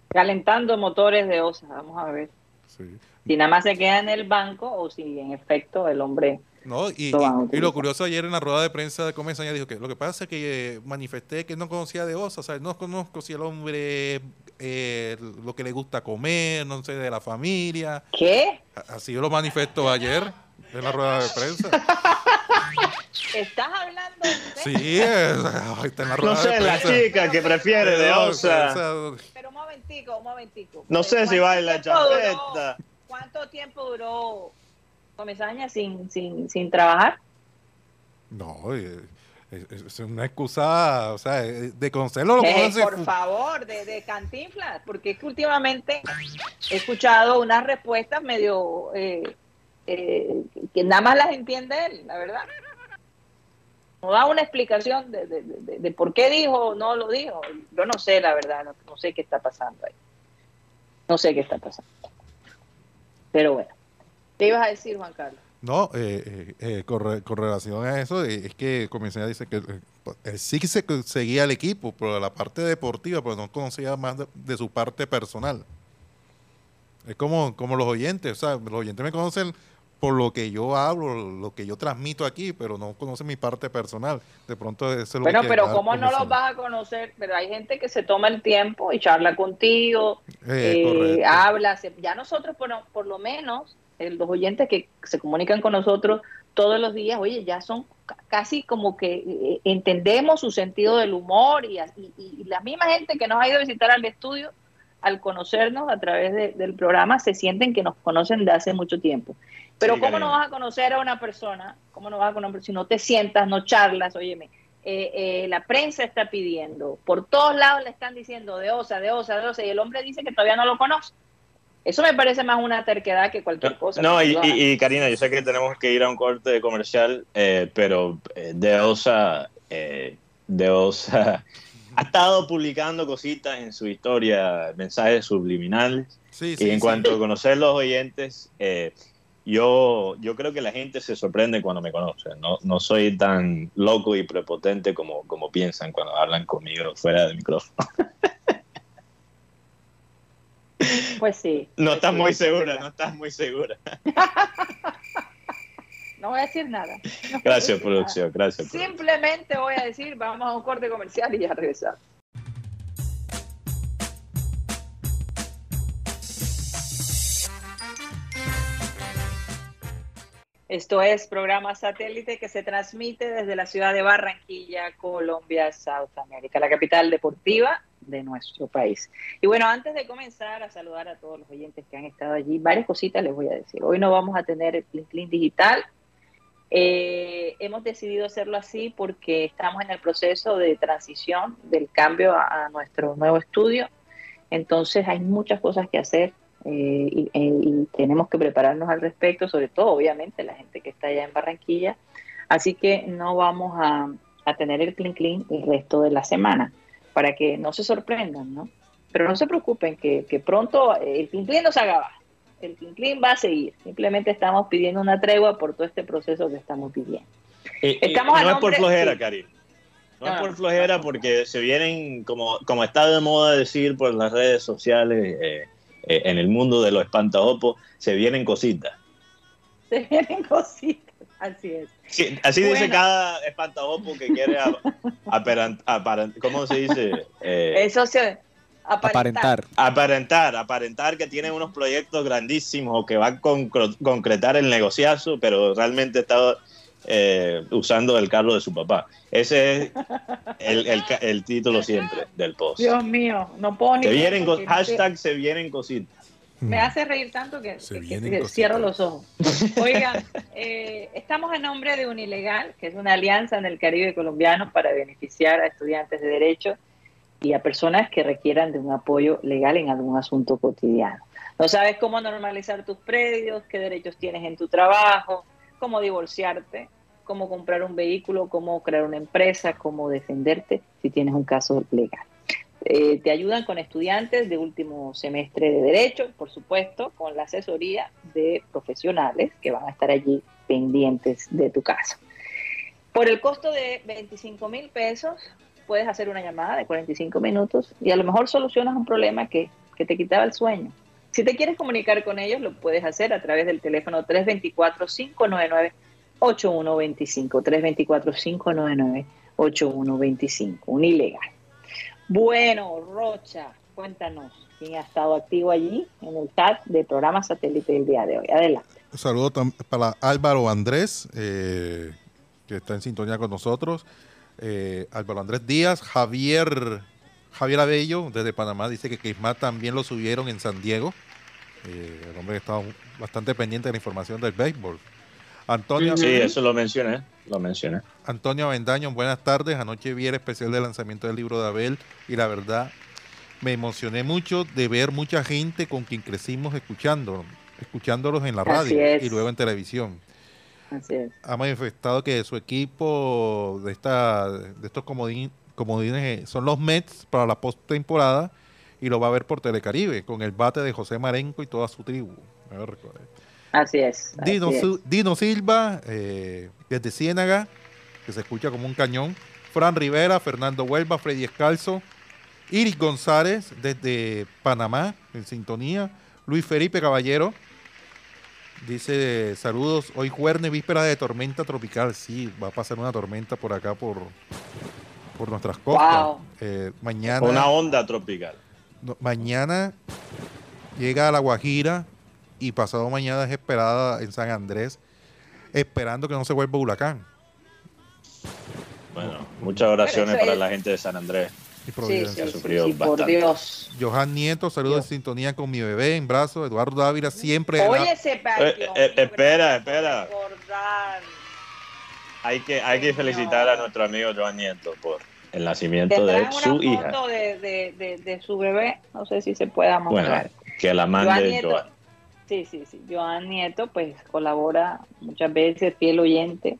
Calentando motores de OSA, vamos a ver. Sí. Si nada más se queda en el banco o si en efecto el hombre... No, y, Lo y- lo curioso ayer en la rueda de prensa de Comesaña dijo que lo que pasa es que eh, manifesté que no conocía de Osa, o sea, no conozco si el hombre eh, lo que le gusta comer, no sé, de la familia. ¿Qué? Así yo lo manifestó ayer en la rueda de prensa. ¿Estás hablando de usted? Sí, es- está en la rueda No de sé, la prensa. chica que prefiere de Osa. esa- Pero un momentico, un momentico. No sé si ¿Cuánto baila champeta. ¿Cuánto tiempo duró Comesaña sin, sin, sin trabajar? No, es, una excusa, o sea, eh, de conocerlo lo Eh, conoce. por favor, de, de Cantinflas, porque es que últimamente he escuchado unas respuestas medio eh, eh, que nada más las entiende él, la verdad. No da una explicación de, de- de- por qué dijo o no lo dijo. Yo no sé, la verdad, no, sé qué está pasando ahí. No sé qué está pasando. Pero bueno, ¿qué ibas a decir, Juan Carlos? No, eh, eh, eh, con, re- con relación a eso, eh, es que Comisaña dice que eh, él sí que se seguía al equipo, pero la parte deportiva, pero no conocía más de, de su parte personal. Es como, como los oyentes, o sea, los oyentes me conocen por lo que yo hablo, lo que yo transmito aquí, pero no conocen mi parte personal. De pronto eso es lo Bueno, que pero da ¿cómo no los vas a conocer? Pero hay gente que se toma el tiempo y charla contigo, Eh, eh, habla, ya nosotros por, por lo menos, eh, los oyentes que se comunican con nosotros todos los días, oye, ya son ca- casi como que eh, entendemos su sentido del humor y, y- y la misma gente que nos ha ido a visitar al estudio, al conocernos a través de- del programa, se sienten que nos conocen de hace mucho tiempo. Pero Sí, ¿cómo no vas a conocer a una persona? ¿Cómo no vas a conocer si no te sientas, no charlas? Óyeme, eh, eh, la prensa está pidiendo, por todos lados le están diciendo de osa, de osa, de osa, y el hombre dice que todavía no lo conoce. Eso me parece más una terquedad que cualquier cosa. No, y, y- y, Karina, yo sé que tenemos que ir a un corte comercial, eh, pero eh, de Osa, eh, de Osa <laughs> ha estado publicando cositas en su historia, mensajes subliminales. Sí, Y sí, en sí. cuanto a conocer los oyentes, eh, yo, yo creo que la gente se sorprende cuando me conoce. No, no soy tan loco y prepotente como, como piensan cuando hablan conmigo fuera del micrófono. <laughs> Pues sí. No pues estás sí, muy segura, no estás muy segura. <laughs> No voy a decir nada. No Gracias, decir producción, gracias. nada. Simplemente voy a decir, vamos a un corte comercial y ya regresamos. Esto es programa satélite que se transmite desde la ciudad de Barranquilla, Colombia, South America, la capital deportiva de nuestro país. Y bueno, antes de comenzar a saludar a todos los oyentes que han estado allí, varias cositas les voy a decir. Hoy no vamos a tener el Clean digital. Eh, hemos decidido hacerlo así porque estamos en el proceso de transición del cambio a nuestro nuevo estudio. Entonces hay muchas cosas que hacer eh, y, eh, y tenemos que prepararnos al respecto, sobre todo obviamente la gente que está allá en Barranquilla. Así que no vamos a, a tener el clean clean el resto de la semana para que no se sorprendan, ¿no? Pero no se preocupen que, que pronto el clean clean no se acaba. El clean clean va a seguir. Simplemente estamos pidiendo una tregua por todo este proceso que estamos pidiendo. Y Estamos a no es por flojera, sí. Karim. No, No, es no. por flojera porque se vienen, como, como está de moda decir por las redes sociales, eh, eh, en el mundo de los espantajopos, se vienen cositas. Se vienen cositas. Así es. Sí, así dice cada espantajopo que quiere ap- aparent- aparent- ¿cómo se dice? Eh, Eso se Aparentar. aparentar, aparentar que tiene unos proyectos grandísimos o que va a concretar el negociazo, pero realmente está eh, usando el carro de su papá. Ese es el, el ca- el título siempre del post. Dios mío, no puedo ni Se vienen, hashtag se vienen cositas. Me hace reír tanto que, cierro los ojos. Oigan, eh, estamos en nombre de Unilegal, que es una alianza en el Caribe colombiano para beneficiar a estudiantes de Derecho y a personas que requieran de un apoyo legal en algún asunto cotidiano. No sabes cómo normalizar tus predios, qué derechos tienes en tu trabajo, cómo divorciarte, cómo comprar un vehículo, cómo crear una empresa, cómo defenderte si tienes un caso legal. Eh, te ayudan con estudiantes de último semestre de Derecho, por supuesto, con la asesoría de profesionales que van a estar allí pendientes de tu caso. Por el costo de 25 mil pesos, puedes hacer una llamada de 45 minutos y a lo mejor solucionas un problema que, que te quitaba el sueño. Si te quieres comunicar con ellos, lo puedes hacer a través del teléfono 324-599-8125. 324-599-8125. Un ilegal. Bueno, Rocha, cuéntanos quién ha estado activo allí en el chat del programa satélite del día de hoy. Adelante. Un saludo para Álvaro Andrés, eh, que está en sintonía con nosotros. Eh, Álvaro Andrés Díaz, Javier Javier Abello, desde Panamá, dice que Quismat también lo subieron en San Diego. Eh, el hombre está bastante pendiente de la información del béisbol. Antonio, Sí, eso lo mencioné, lo mencioné. Antonio Avendaño, buenas tardes. Anoche vi el especial de lanzamiento del libro de Abel y la verdad me emocioné mucho de ver mucha gente con quien crecimos escuchando, escuchándolos en la Así radio es. y luego en televisión. Así es. Ha manifestado que su equipo de esta de estos comodín- comodines eh, son los Mets para la postemporada y lo va a ver por Telecaribe con el bate de José Marenco y toda su tribu. A ver, recuerde. Así es. así Dino, es. Dino Silva, eh, desde Ciénaga, que se escucha como un cañón. Fran Rivera, Fernando Huelva, Freddy Escalzo. Iris González, desde Panamá, en sintonía. Luis Felipe Caballero, dice saludos. Hoy jueves, víspera de tormenta tropical. Sí, va a pasar una tormenta por acá, por, por nuestras costas. Wow. Eh, mañana. Una onda tropical. No, mañana llega a La Guajira y pasado mañana es esperada en San Andrés, esperando que no se vuelva huracán. Bueno, muchas oraciones para la gente de San Andrés. Y Providencia. sí, sí, sufrido sí, por. Dios. Johan Nieto, saludos en sintonía con mi bebé en brazos. Eduardo Dávila, siempre. la- Oye, ese Eh, eh, espera, espera. Hay que, hay que felicitar a nuestro amigo Joan Nieto por el nacimiento de su una hija. foto de, de, de, de su bebé, no sé si se pueda Bueno, mostrar. que la Joan mande Nieto, Joan. Sí, sí, sí. Joan Nieto, pues colabora muchas veces, fiel oyente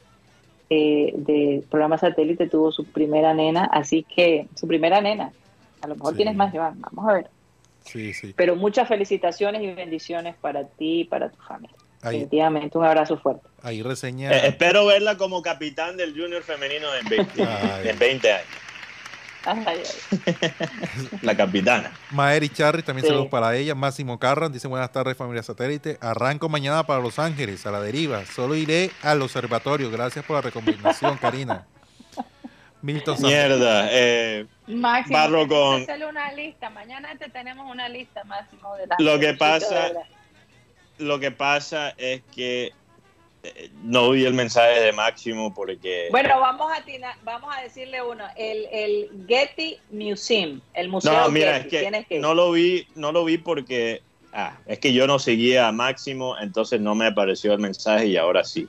eh, del programa satélite, tuvo su primera nena, así que su primera nena. A lo mejor Sí. tienes más, Joan, vamos a ver. Sí, sí. Pero muchas felicitaciones y bendiciones para ti y para tu familia. Ahí, Definitivamente un abrazo fuerte. ahí reseña. Eh, espero verla como capitán del Junior femenino en 20, Ay. en 20 años. Ay, ay. <laughs> La capitana. Maeri Charri, también Sí. saludos para ella. Máximo Carran, dice buenas tardes, familia satélite. Arranco mañana para Los Ángeles, a la deriva. Solo iré al observatorio. Gracias por la recomendación, <laughs> Karina. Milton Mierda. Eh, Máximo, Barro con- hacerle una lista. Mañana te tenemos una lista, Máximo, de las Lo que pasa- lo que pasa es que no vi el mensaje de Máximo porque... Bueno, vamos a tina- vamos a decirle uno, el, el Getty Museum, el museo no, mira, Getty, es que no lo vi, no lo vi porque ah, es que yo no seguía a Máximo, entonces no me apareció el mensaje y ahora sí.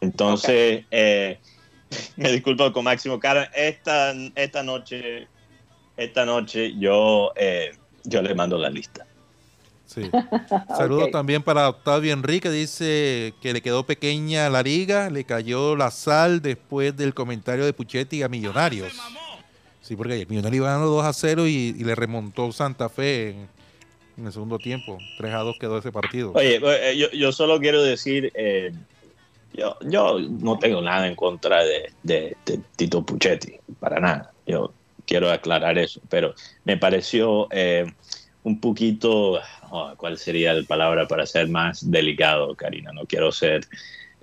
Entonces, eh, <laughs> me disculpo con Máximo Cara. Esta, esta noche, esta noche yo, eh, yo le mando la lista. Sí. <laughs> Saludos también para Octavio Enrique, dice que le quedó pequeña la liga, le cayó la sal después del comentario de Puchetti a Millonarios. Sí, porque el Millonario iba ganando 2 a 0 y, y le remontó Santa Fe en, en el segundo tiempo. 3 a 2 quedó ese partido. Oye, eh, yo, yo solo quiero decir, eh, yo, yo no tengo nada en contra de, de- de Tito Puchetti, para nada. Yo quiero aclarar eso, pero me pareció eh, un poquito, oh, ¿cuál sería la palabra para ser más delicado, Karina? No quiero ser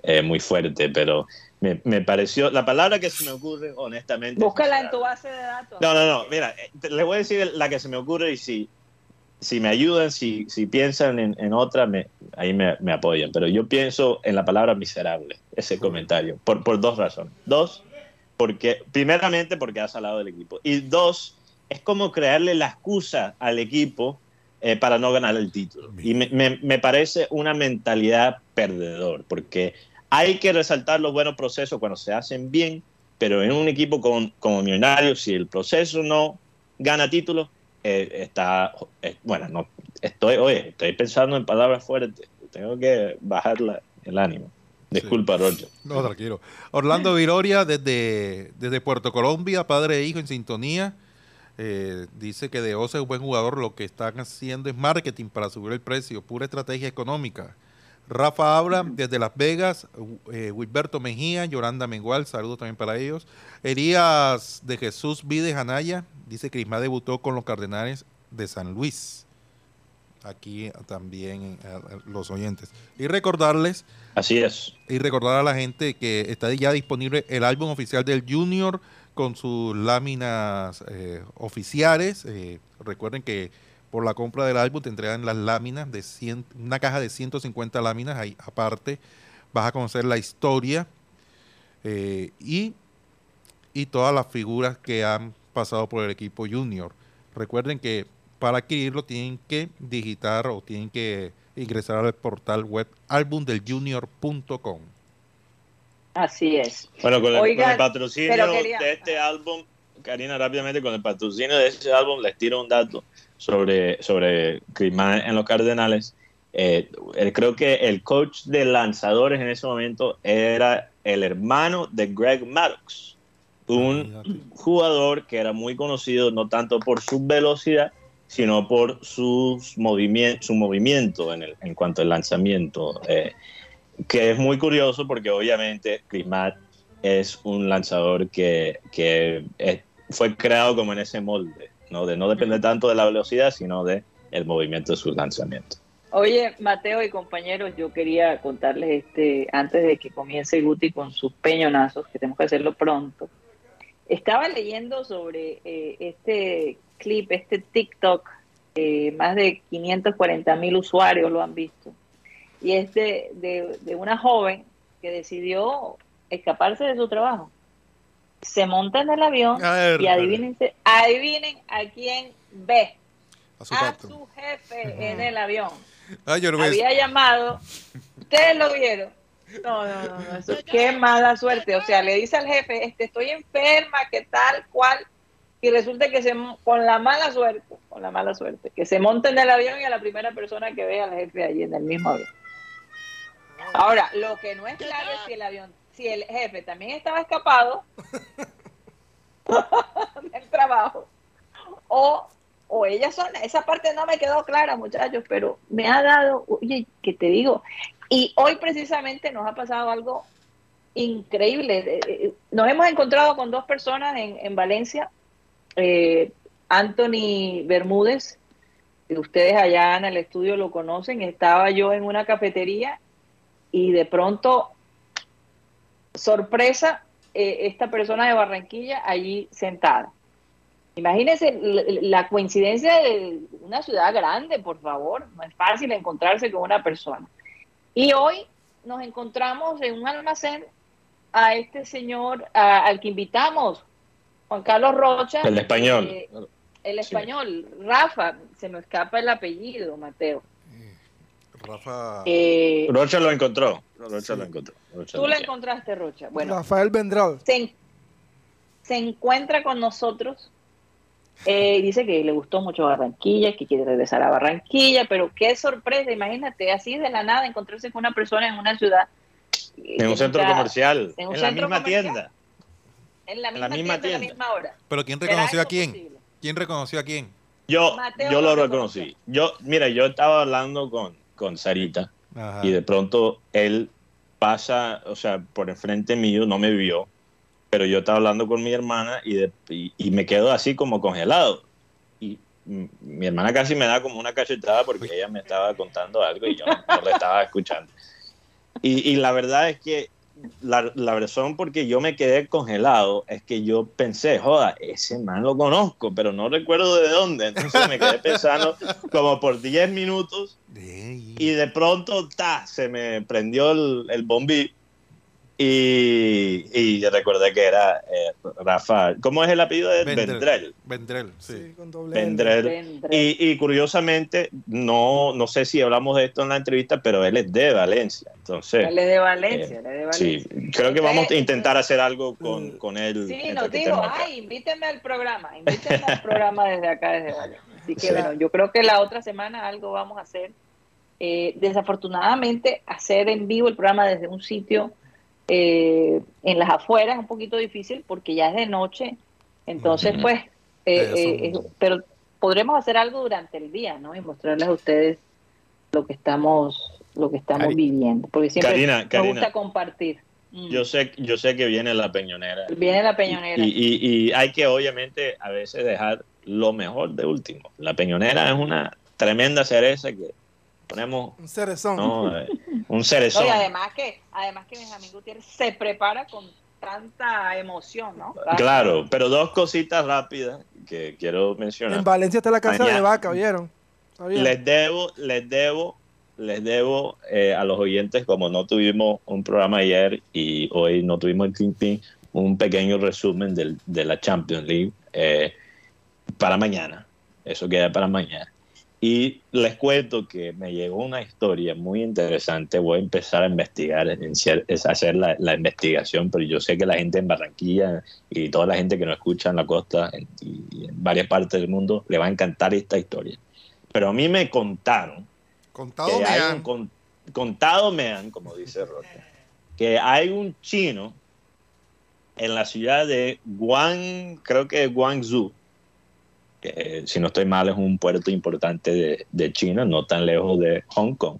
eh, muy fuerte, pero me, me pareció, la palabra que se me ocurre, honestamente... es Búscala en tu base de datos. No, no, no, mira, eh, te- le voy a decir la que se me ocurre y si, si me ayudan, si, si piensan en, en otra, me, ahí me, me apoyan. Pero yo pienso en la palabra miserable, ese comentario, por, por dos razones. Dos, porque, primeramente porque has salado del equipo. Y dos, es como crearle la excusa al equipo eh, para no ganar el título. Y me, me- me parece una mentalidad perdedor, porque hay que resaltar los buenos procesos cuando se hacen bien, pero en un equipo con- como Millonarios, si el proceso no gana títulos, eh, está, eh, bueno, no, estoy, oye, estoy pensando en palabras fuertes, tengo que bajar la- el ánimo. Disculpa, Roger. No, tranquilo. Orlando Viroria desde, desde Puerto Colombia, padre e hijo en sintonía. Eh, dice que de Osa es un buen jugador, lo que están haciendo es marketing para subir el precio, pura estrategia económica. Rafa habla desde Las Vegas, eh, Wilberto Mejía, Yolanda Mengual, saludos también para ellos. Elías de Jesús Vides Anaya, dice que Isma debutó con los Cardenales de San Luis. Aquí también eh, los oyentes. Y recordarles Así es. y recordar a la gente que está ya disponible el álbum oficial del Junior con sus láminas eh, oficiales. Eh, recuerden que por la compra del álbum te entregan las láminas de 100, una caja de 150 láminas. Ahí aparte vas a conocer la historia eh, y, y todas las figuras que han pasado por el equipo Junior. Recuerden que para adquirirlo tienen que digitar o tienen que ingresar al portal web albumdeljunior.com. Así es. Bueno, con el, Oigan, con el patrocinio quería- de este álbum, Karina, rápidamente, con el patrocinio de este álbum, les tiro un dato sobre, sobre Crisman en los Cardenales. Eh, creo que el coach de lanzadores en ese momento era el hermano de Greg Maddox, un Imagínate. jugador que era muy conocido no tanto por su velocidad, sino por sus movimien- su movimiento en, el- en cuanto al lanzamiento. eh, que es muy curioso porque obviamente Chris Matt es un lanzador que, que fue creado como en ese molde, ¿no? de no depender tanto de la velocidad, sino de el movimiento de sus lanzamientos. Oye, Mateo y compañeros, yo quería contarles este, antes de que comience Guti con sus peñonazos, que tenemos que hacerlo pronto. Estaba leyendo sobre eh, este clip, este TikTok, eh, más de 540 mil usuarios lo han visto, y es de, de- de una joven que decidió escaparse de su trabajo. Se monta en el avión ver, y adivinen, adivinen a quién ve, a su a pato. su jefe en el avión <laughs> Ay, yo había llamado, ustedes lo vieron. No, no, no, no, eso, qué mala suerte. O sea, le dice al jefe, este, estoy enferma, que tal, cual, y resulta que se, con la mala suerte, con la mala suerte, que se monta en el avión y a la primera persona que ve al jefe allí en el mismo avión. Ahora, lo que no es claro es si el avión, si el jefe también estaba escapado <laughs> del trabajo, o o ellas son, esa parte no me quedó clara, muchachos, pero me ha dado, oye, que te digo, y hoy precisamente nos ha pasado algo increíble. Eh, eh, Nos hemos encontrado con dos personas en, en Valencia, eh, Anthony Bermúdez, ustedes allá en el estudio lo conocen, estaba yo en una cafetería y de pronto, sorpresa, eh, esta persona de Barranquilla allí sentada. Imagínense la, coincidencia de una ciudad grande, por favor. No es fácil encontrarse con una persona. Y hoy nos encontramos en un almacén a este señor a- al que invitamos, Juan Carlos Rocha. El español. eh, el Sí. español, Rafa, se me escapa el apellido, Mateo. Rafa. Eh, Rocha lo encontró. Rocha Sí. lo encontró. Rocha tú lo encontraste, Rocha. Bueno, Rafael Vendral. se, en- se encuentra con nosotros. eh, dice que le gustó mucho Barranquilla, que quiere regresar a Barranquilla, pero qué sorpresa, imagínate, así de la nada encontrarse con una persona en una ciudad. eh, En un centro comercial. en un En la centro misma comercial. tienda. En la en misma, la misma tienda, a la misma hora. Pero ¿quién ¿Será reconoció a quién? posible? ¿Quién reconoció a quién? Yo, Mateo yo lo reconocí. Yo, mira, yo estaba hablando con, con Sarita Ajá. y de pronto él pasa, o sea, por enfrente mío, no me vio, pero yo estaba hablando con mi hermana y, de- y, y me quedo así como congelado. Y mi hermana casi me da como una cachetada porque ella me estaba contando algo y yo no, no le estaba escuchando. Y, y la verdad es que la, la razón por que yo me quedé congelado es que yo pensé, joda, ese man lo conozco, pero no recuerdo de dónde. Entonces me quedé pensando <laughs> como por 10 minutos y de pronto ta, se me prendió el, el bombi Y, y recordé que era eh, Rafael. ¿Cómo es el apellido de? Vendrell. Vendrell. Sí. Sí, con doble. Vendrell. Vendrell. Y, y curiosamente, no, no sé si hablamos de esto en la entrevista, pero él es de Valencia. Entonces, Él es de Valencia, él es de Valencia. sí, creo que vamos a intentar hacer algo con, con él. Sí, nos dijo, ay, invítenme al programa, invítenme al programa desde acá, desde Valencia. Así que Sí. bueno, yo creo que la otra semana algo vamos a hacer. Eh, desafortunadamente, hacer en vivo el programa desde un sitio eh, en las afueras es un poquito difícil porque ya es de noche. Entonces, pues, eh, eh, es- pero podremos hacer algo durante el día, ¿no? Y mostrarles a ustedes lo que estamos, lo que estamos Cari- viviendo. Porque siempre Karina, nos Karina. gusta compartir. Mm. Yo sé, yo sé que viene la peñonera. Viene la peñonera. Y, y- y hay que obviamente a veces dejar lo mejor de último. La peñonera es una tremenda cereza que ponemos Un cerezón. ¿no? Eh, un cerezón. No, y además que, además que Benjamín Gutiérrez se prepara con tanta emoción, ¿no? Claro, pero dos cositas rápidas que quiero mencionar. En Valencia está la casa Mañana. de vaca, ¿vieron? ¿Sabían? Les debo, les debo, les debo eh, a los oyentes, como no tuvimos un programa ayer y hoy no tuvimos el Ping Ping, un pequeño resumen del- de la Champions League eh, para mañana. Eso queda para mañana. Y les cuento que me llegó una historia muy interesante. Voy a empezar a investigar, es hacer la, la investigación, pero yo sé que la gente en Barranquilla y toda la gente que nos escucha en la costa y en varias partes del mundo le va a encantar esta historia. Pero a mí me contaron Contado me han. con- contado me han, como dice Roque, que hay un chino en la ciudad de Guang, creo que Guangzhou, eh, si no estoy mal es un puerto importante de, de China, no tan lejos de Hong Kong.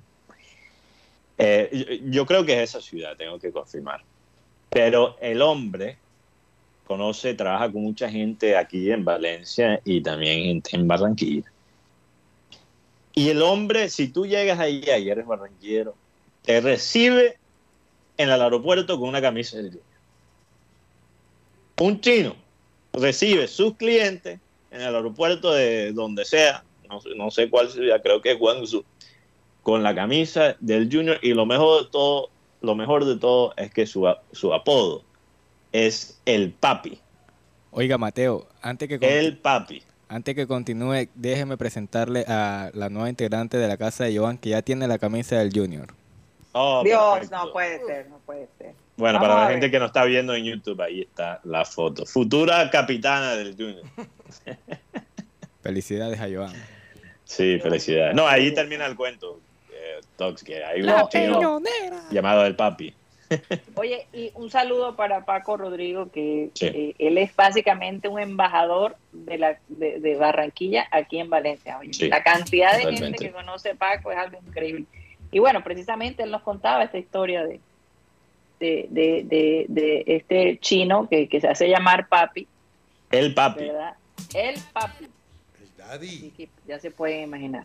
Eh, yo, creo que es esa ciudad, tengo que confirmar. Pero el hombre conoce, trabaja con mucha gente aquí en Valencia y también en, Barranquilla. Y el hombre, si tú llegas ahí y eres barranquillero, te recibe en el aeropuerto con una camisa Junior. Un chino recibe sus clientes en el aeropuerto de donde sea, no, sé- no sé cuál ciudad, creo que es Guangzhou, con la camisa del Junior y lo mejor de todo, lo mejor de todo es que su, su apodo es el papi, Oiga, Mateo, antes que, el papi. antes que continúe, déjeme presentarle a la nueva integrante de la casa de Joan que ya tiene la camisa del Junior. Oh, Dios, perfecto. no puede ser, no puede ser. Bueno, Vamos para la gente que nos está viendo en YouTube, ahí está la foto. Futura capitana del Junior. <laughs> Felicidades a Joan. Sí, felicidades. No, ahí termina el cuento, eh, Tox, que hay un La chino llamado el papi. <laughs> Oye, y un saludo para Paco Rodrigo, que Sí. eh, él es básicamente un embajador de, la, de, de Barranquilla aquí en Valencia. Oye, Sí, la cantidad de totalmente. gente que conoce a Paco es algo increíble. Y bueno, precisamente él nos contaba esta historia de, de, de, de, de este chino que, que se hace llamar Papi, El papi. ¿verdad? El Papi, El daddy. que ya se pueden imaginar.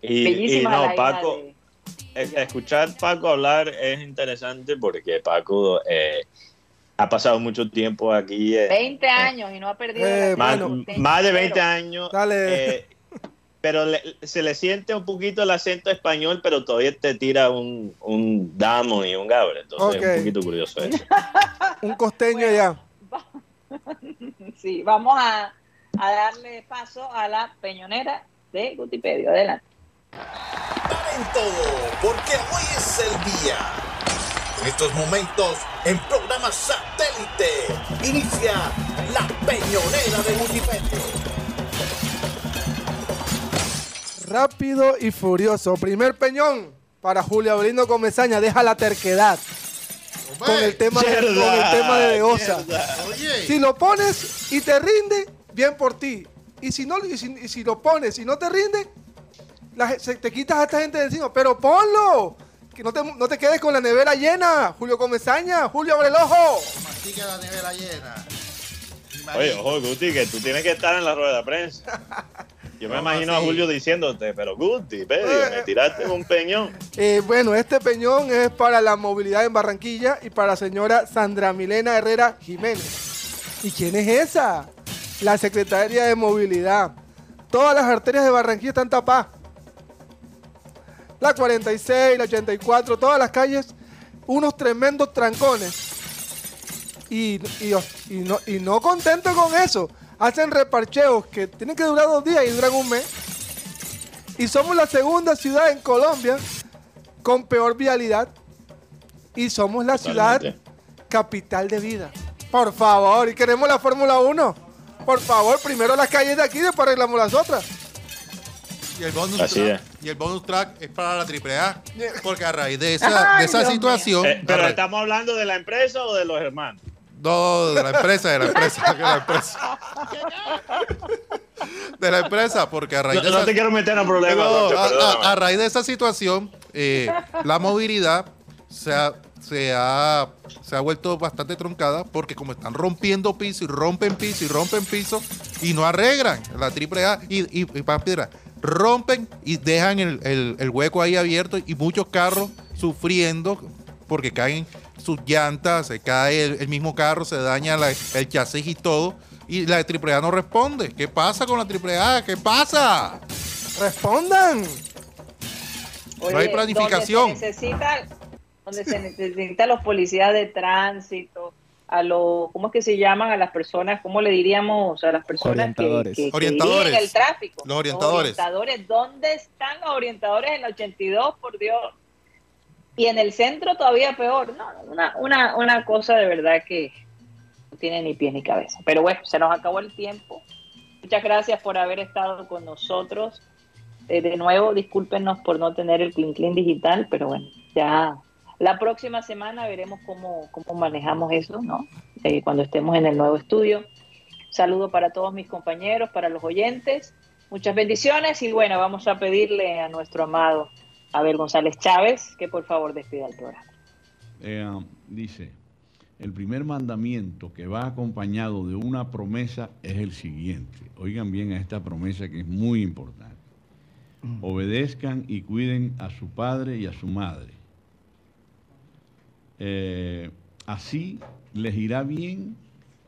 Y, Bellísima no, Paco, escuchar Paco hablar es interesante porque Paco eh, ha pasado mucho tiempo aquí. eh, 20 años y no ha perdido Eh, la más, bueno. más de 20 años. Dale. Pero le- se le siente un poquito el acento español, pero todavía te tira un, un Damon y un Gabriel. Entonces Ok. es un poquito curioso eso. <laughs> Un costeño ya. <laughs> Sí, vamos a, a darle paso a la peñonera de Gutipedio. Adelante. Paren todo, porque hoy es el día. En estos momentos, en programa satélite, inicia la peñonera de Wikipedia. Rápido y furioso. Primer peñón para Julio Abrino Comesaña. Deja la terquedad con el tema de, con el Mierda, tema de. Oye, Si lo pones y te rinde, bien por ti. Y si no, y si, y si lo pones y no te rinde, la se- te quitas a esta gente de encima. Pero ponlo. Que no te, no te quedes con la nevera llena. Julio Comesaña, Julio abre el ojo. mastica la nevera llena. Oye, ojo, Guti, que tú tienes que estar en la rueda de prensa. <laughs> Yo me ¿Cómo imagino a? Julio diciéndote, pero Guti, Pedio, me tiraste un peñón. Eh, bueno, este peñón es para la movilidad en Barranquilla y para la señora Sandra Milena Herrera Jiménez. ¿Y quién es esa? La secretaria de movilidad. Todas las arterias de Barranquilla están tapadas. La 46, la 84, todas las calles unos tremendos trancones. Y, y- y no, y no contento con eso, hacen reparcheos que tienen que durar dos días y duran un mes. Y somos la segunda ciudad en Colombia con peor vialidad. Y somos la ciudad capital de vida. Por favor, y queremos la Fórmula 1. Por favor, primero las calles de aquí, después arreglamos las otras. Y el bonus Así track, es. y el bonus track es para la AAA. <laughs> Porque a raíz de esa, de esa Ay, Dios situación. Eh, pero estamos hablando de la empresa o de los hermanos. No, de la empresa, de la empresa, de la empresa. De la empresa, porque a raíz No, de no esa, te quiero meter en problemas. No, a, a- a raíz de esa situación, eh, la movilidad se ha, se, ha, se ha vuelto bastante truncada porque como están rompiendo piso y rompen piso y rompen piso y no arreglan la AAA y, y, y Piedra, rompen y dejan el, el- el hueco ahí abierto y muchos carros sufriendo porque caen sus llantas, se cae el, el mismo carro, se daña la- el chasis y todo. Y la AAA no responde. ¿Qué pasa con la AAA? ¿Qué pasa? Respondan. No hay planificación. Donde se necesita, donde se necesita los policías de tránsito, a los, ¿cómo es que se llaman? A las personas, ¿cómo le diríamos? A las personas que, Orientadores. que, que Orientadores. dirigen el tráfico. Los orientadores. orientadores. ¿Dónde están los orientadores en el 82, por Dios? Y en el centro todavía peor. No, una, una, una cosa de verdad que no tiene ni pies ni cabeza. Pero bueno, se nos acabó el tiempo. Muchas gracias por haber estado con nosotros. Eh, de nuevo, discúlpenos por no tener el Clean Clean digital, pero bueno, ya la próxima semana veremos cómo, cómo manejamos eso, ¿no? Eh, cuando estemos en el nuevo estudio. Saludo para todos mis compañeros, para los oyentes. Muchas bendiciones y bueno, vamos a pedirle a nuestro amado Abel González Chávez que por favor despida el programa. Eh, dice, el primer mandamiento que va acompañado de una promesa es el siguiente. Oigan bien a esta promesa que es muy importante. Obedezcan y cuiden a su padre y a su madre. Eh, así les irá bien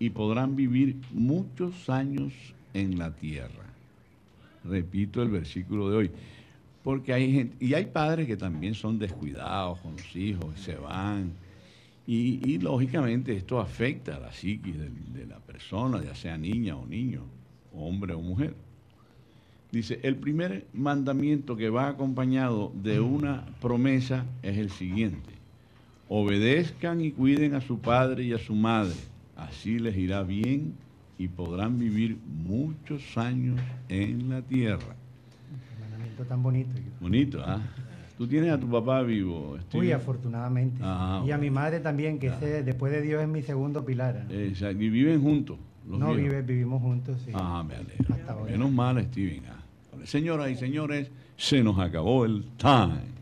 y podrán vivir muchos años en la tierra. Repito el versículo de hoy. Porque hay gente, y hay padres que también son descuidados con los hijos, y se van. Y, lógicamente esto afecta a la psiquis de, de la persona, ya sea niña o niño, hombre o mujer. Dice, el primer mandamiento que va acompañado de una promesa es el siguiente. Obedezcan y cuiden a su padre y a su madre. Así les irá bien y podrán vivir muchos años en la tierra. Tan bonito. Bonito, ¿ah? Tú tienes a tu papá vivo. Uy, Steven? afortunadamente. Ah, y a mi madre también, que ese, después de Dios es mi segundo pilar. Eh, o sea, y viven juntos. los no, vive, vivimos juntos, sí. Ah, me. Hasta ahora. Menos mal, Steven. ah. Señoras y señores, se nos acabó el time.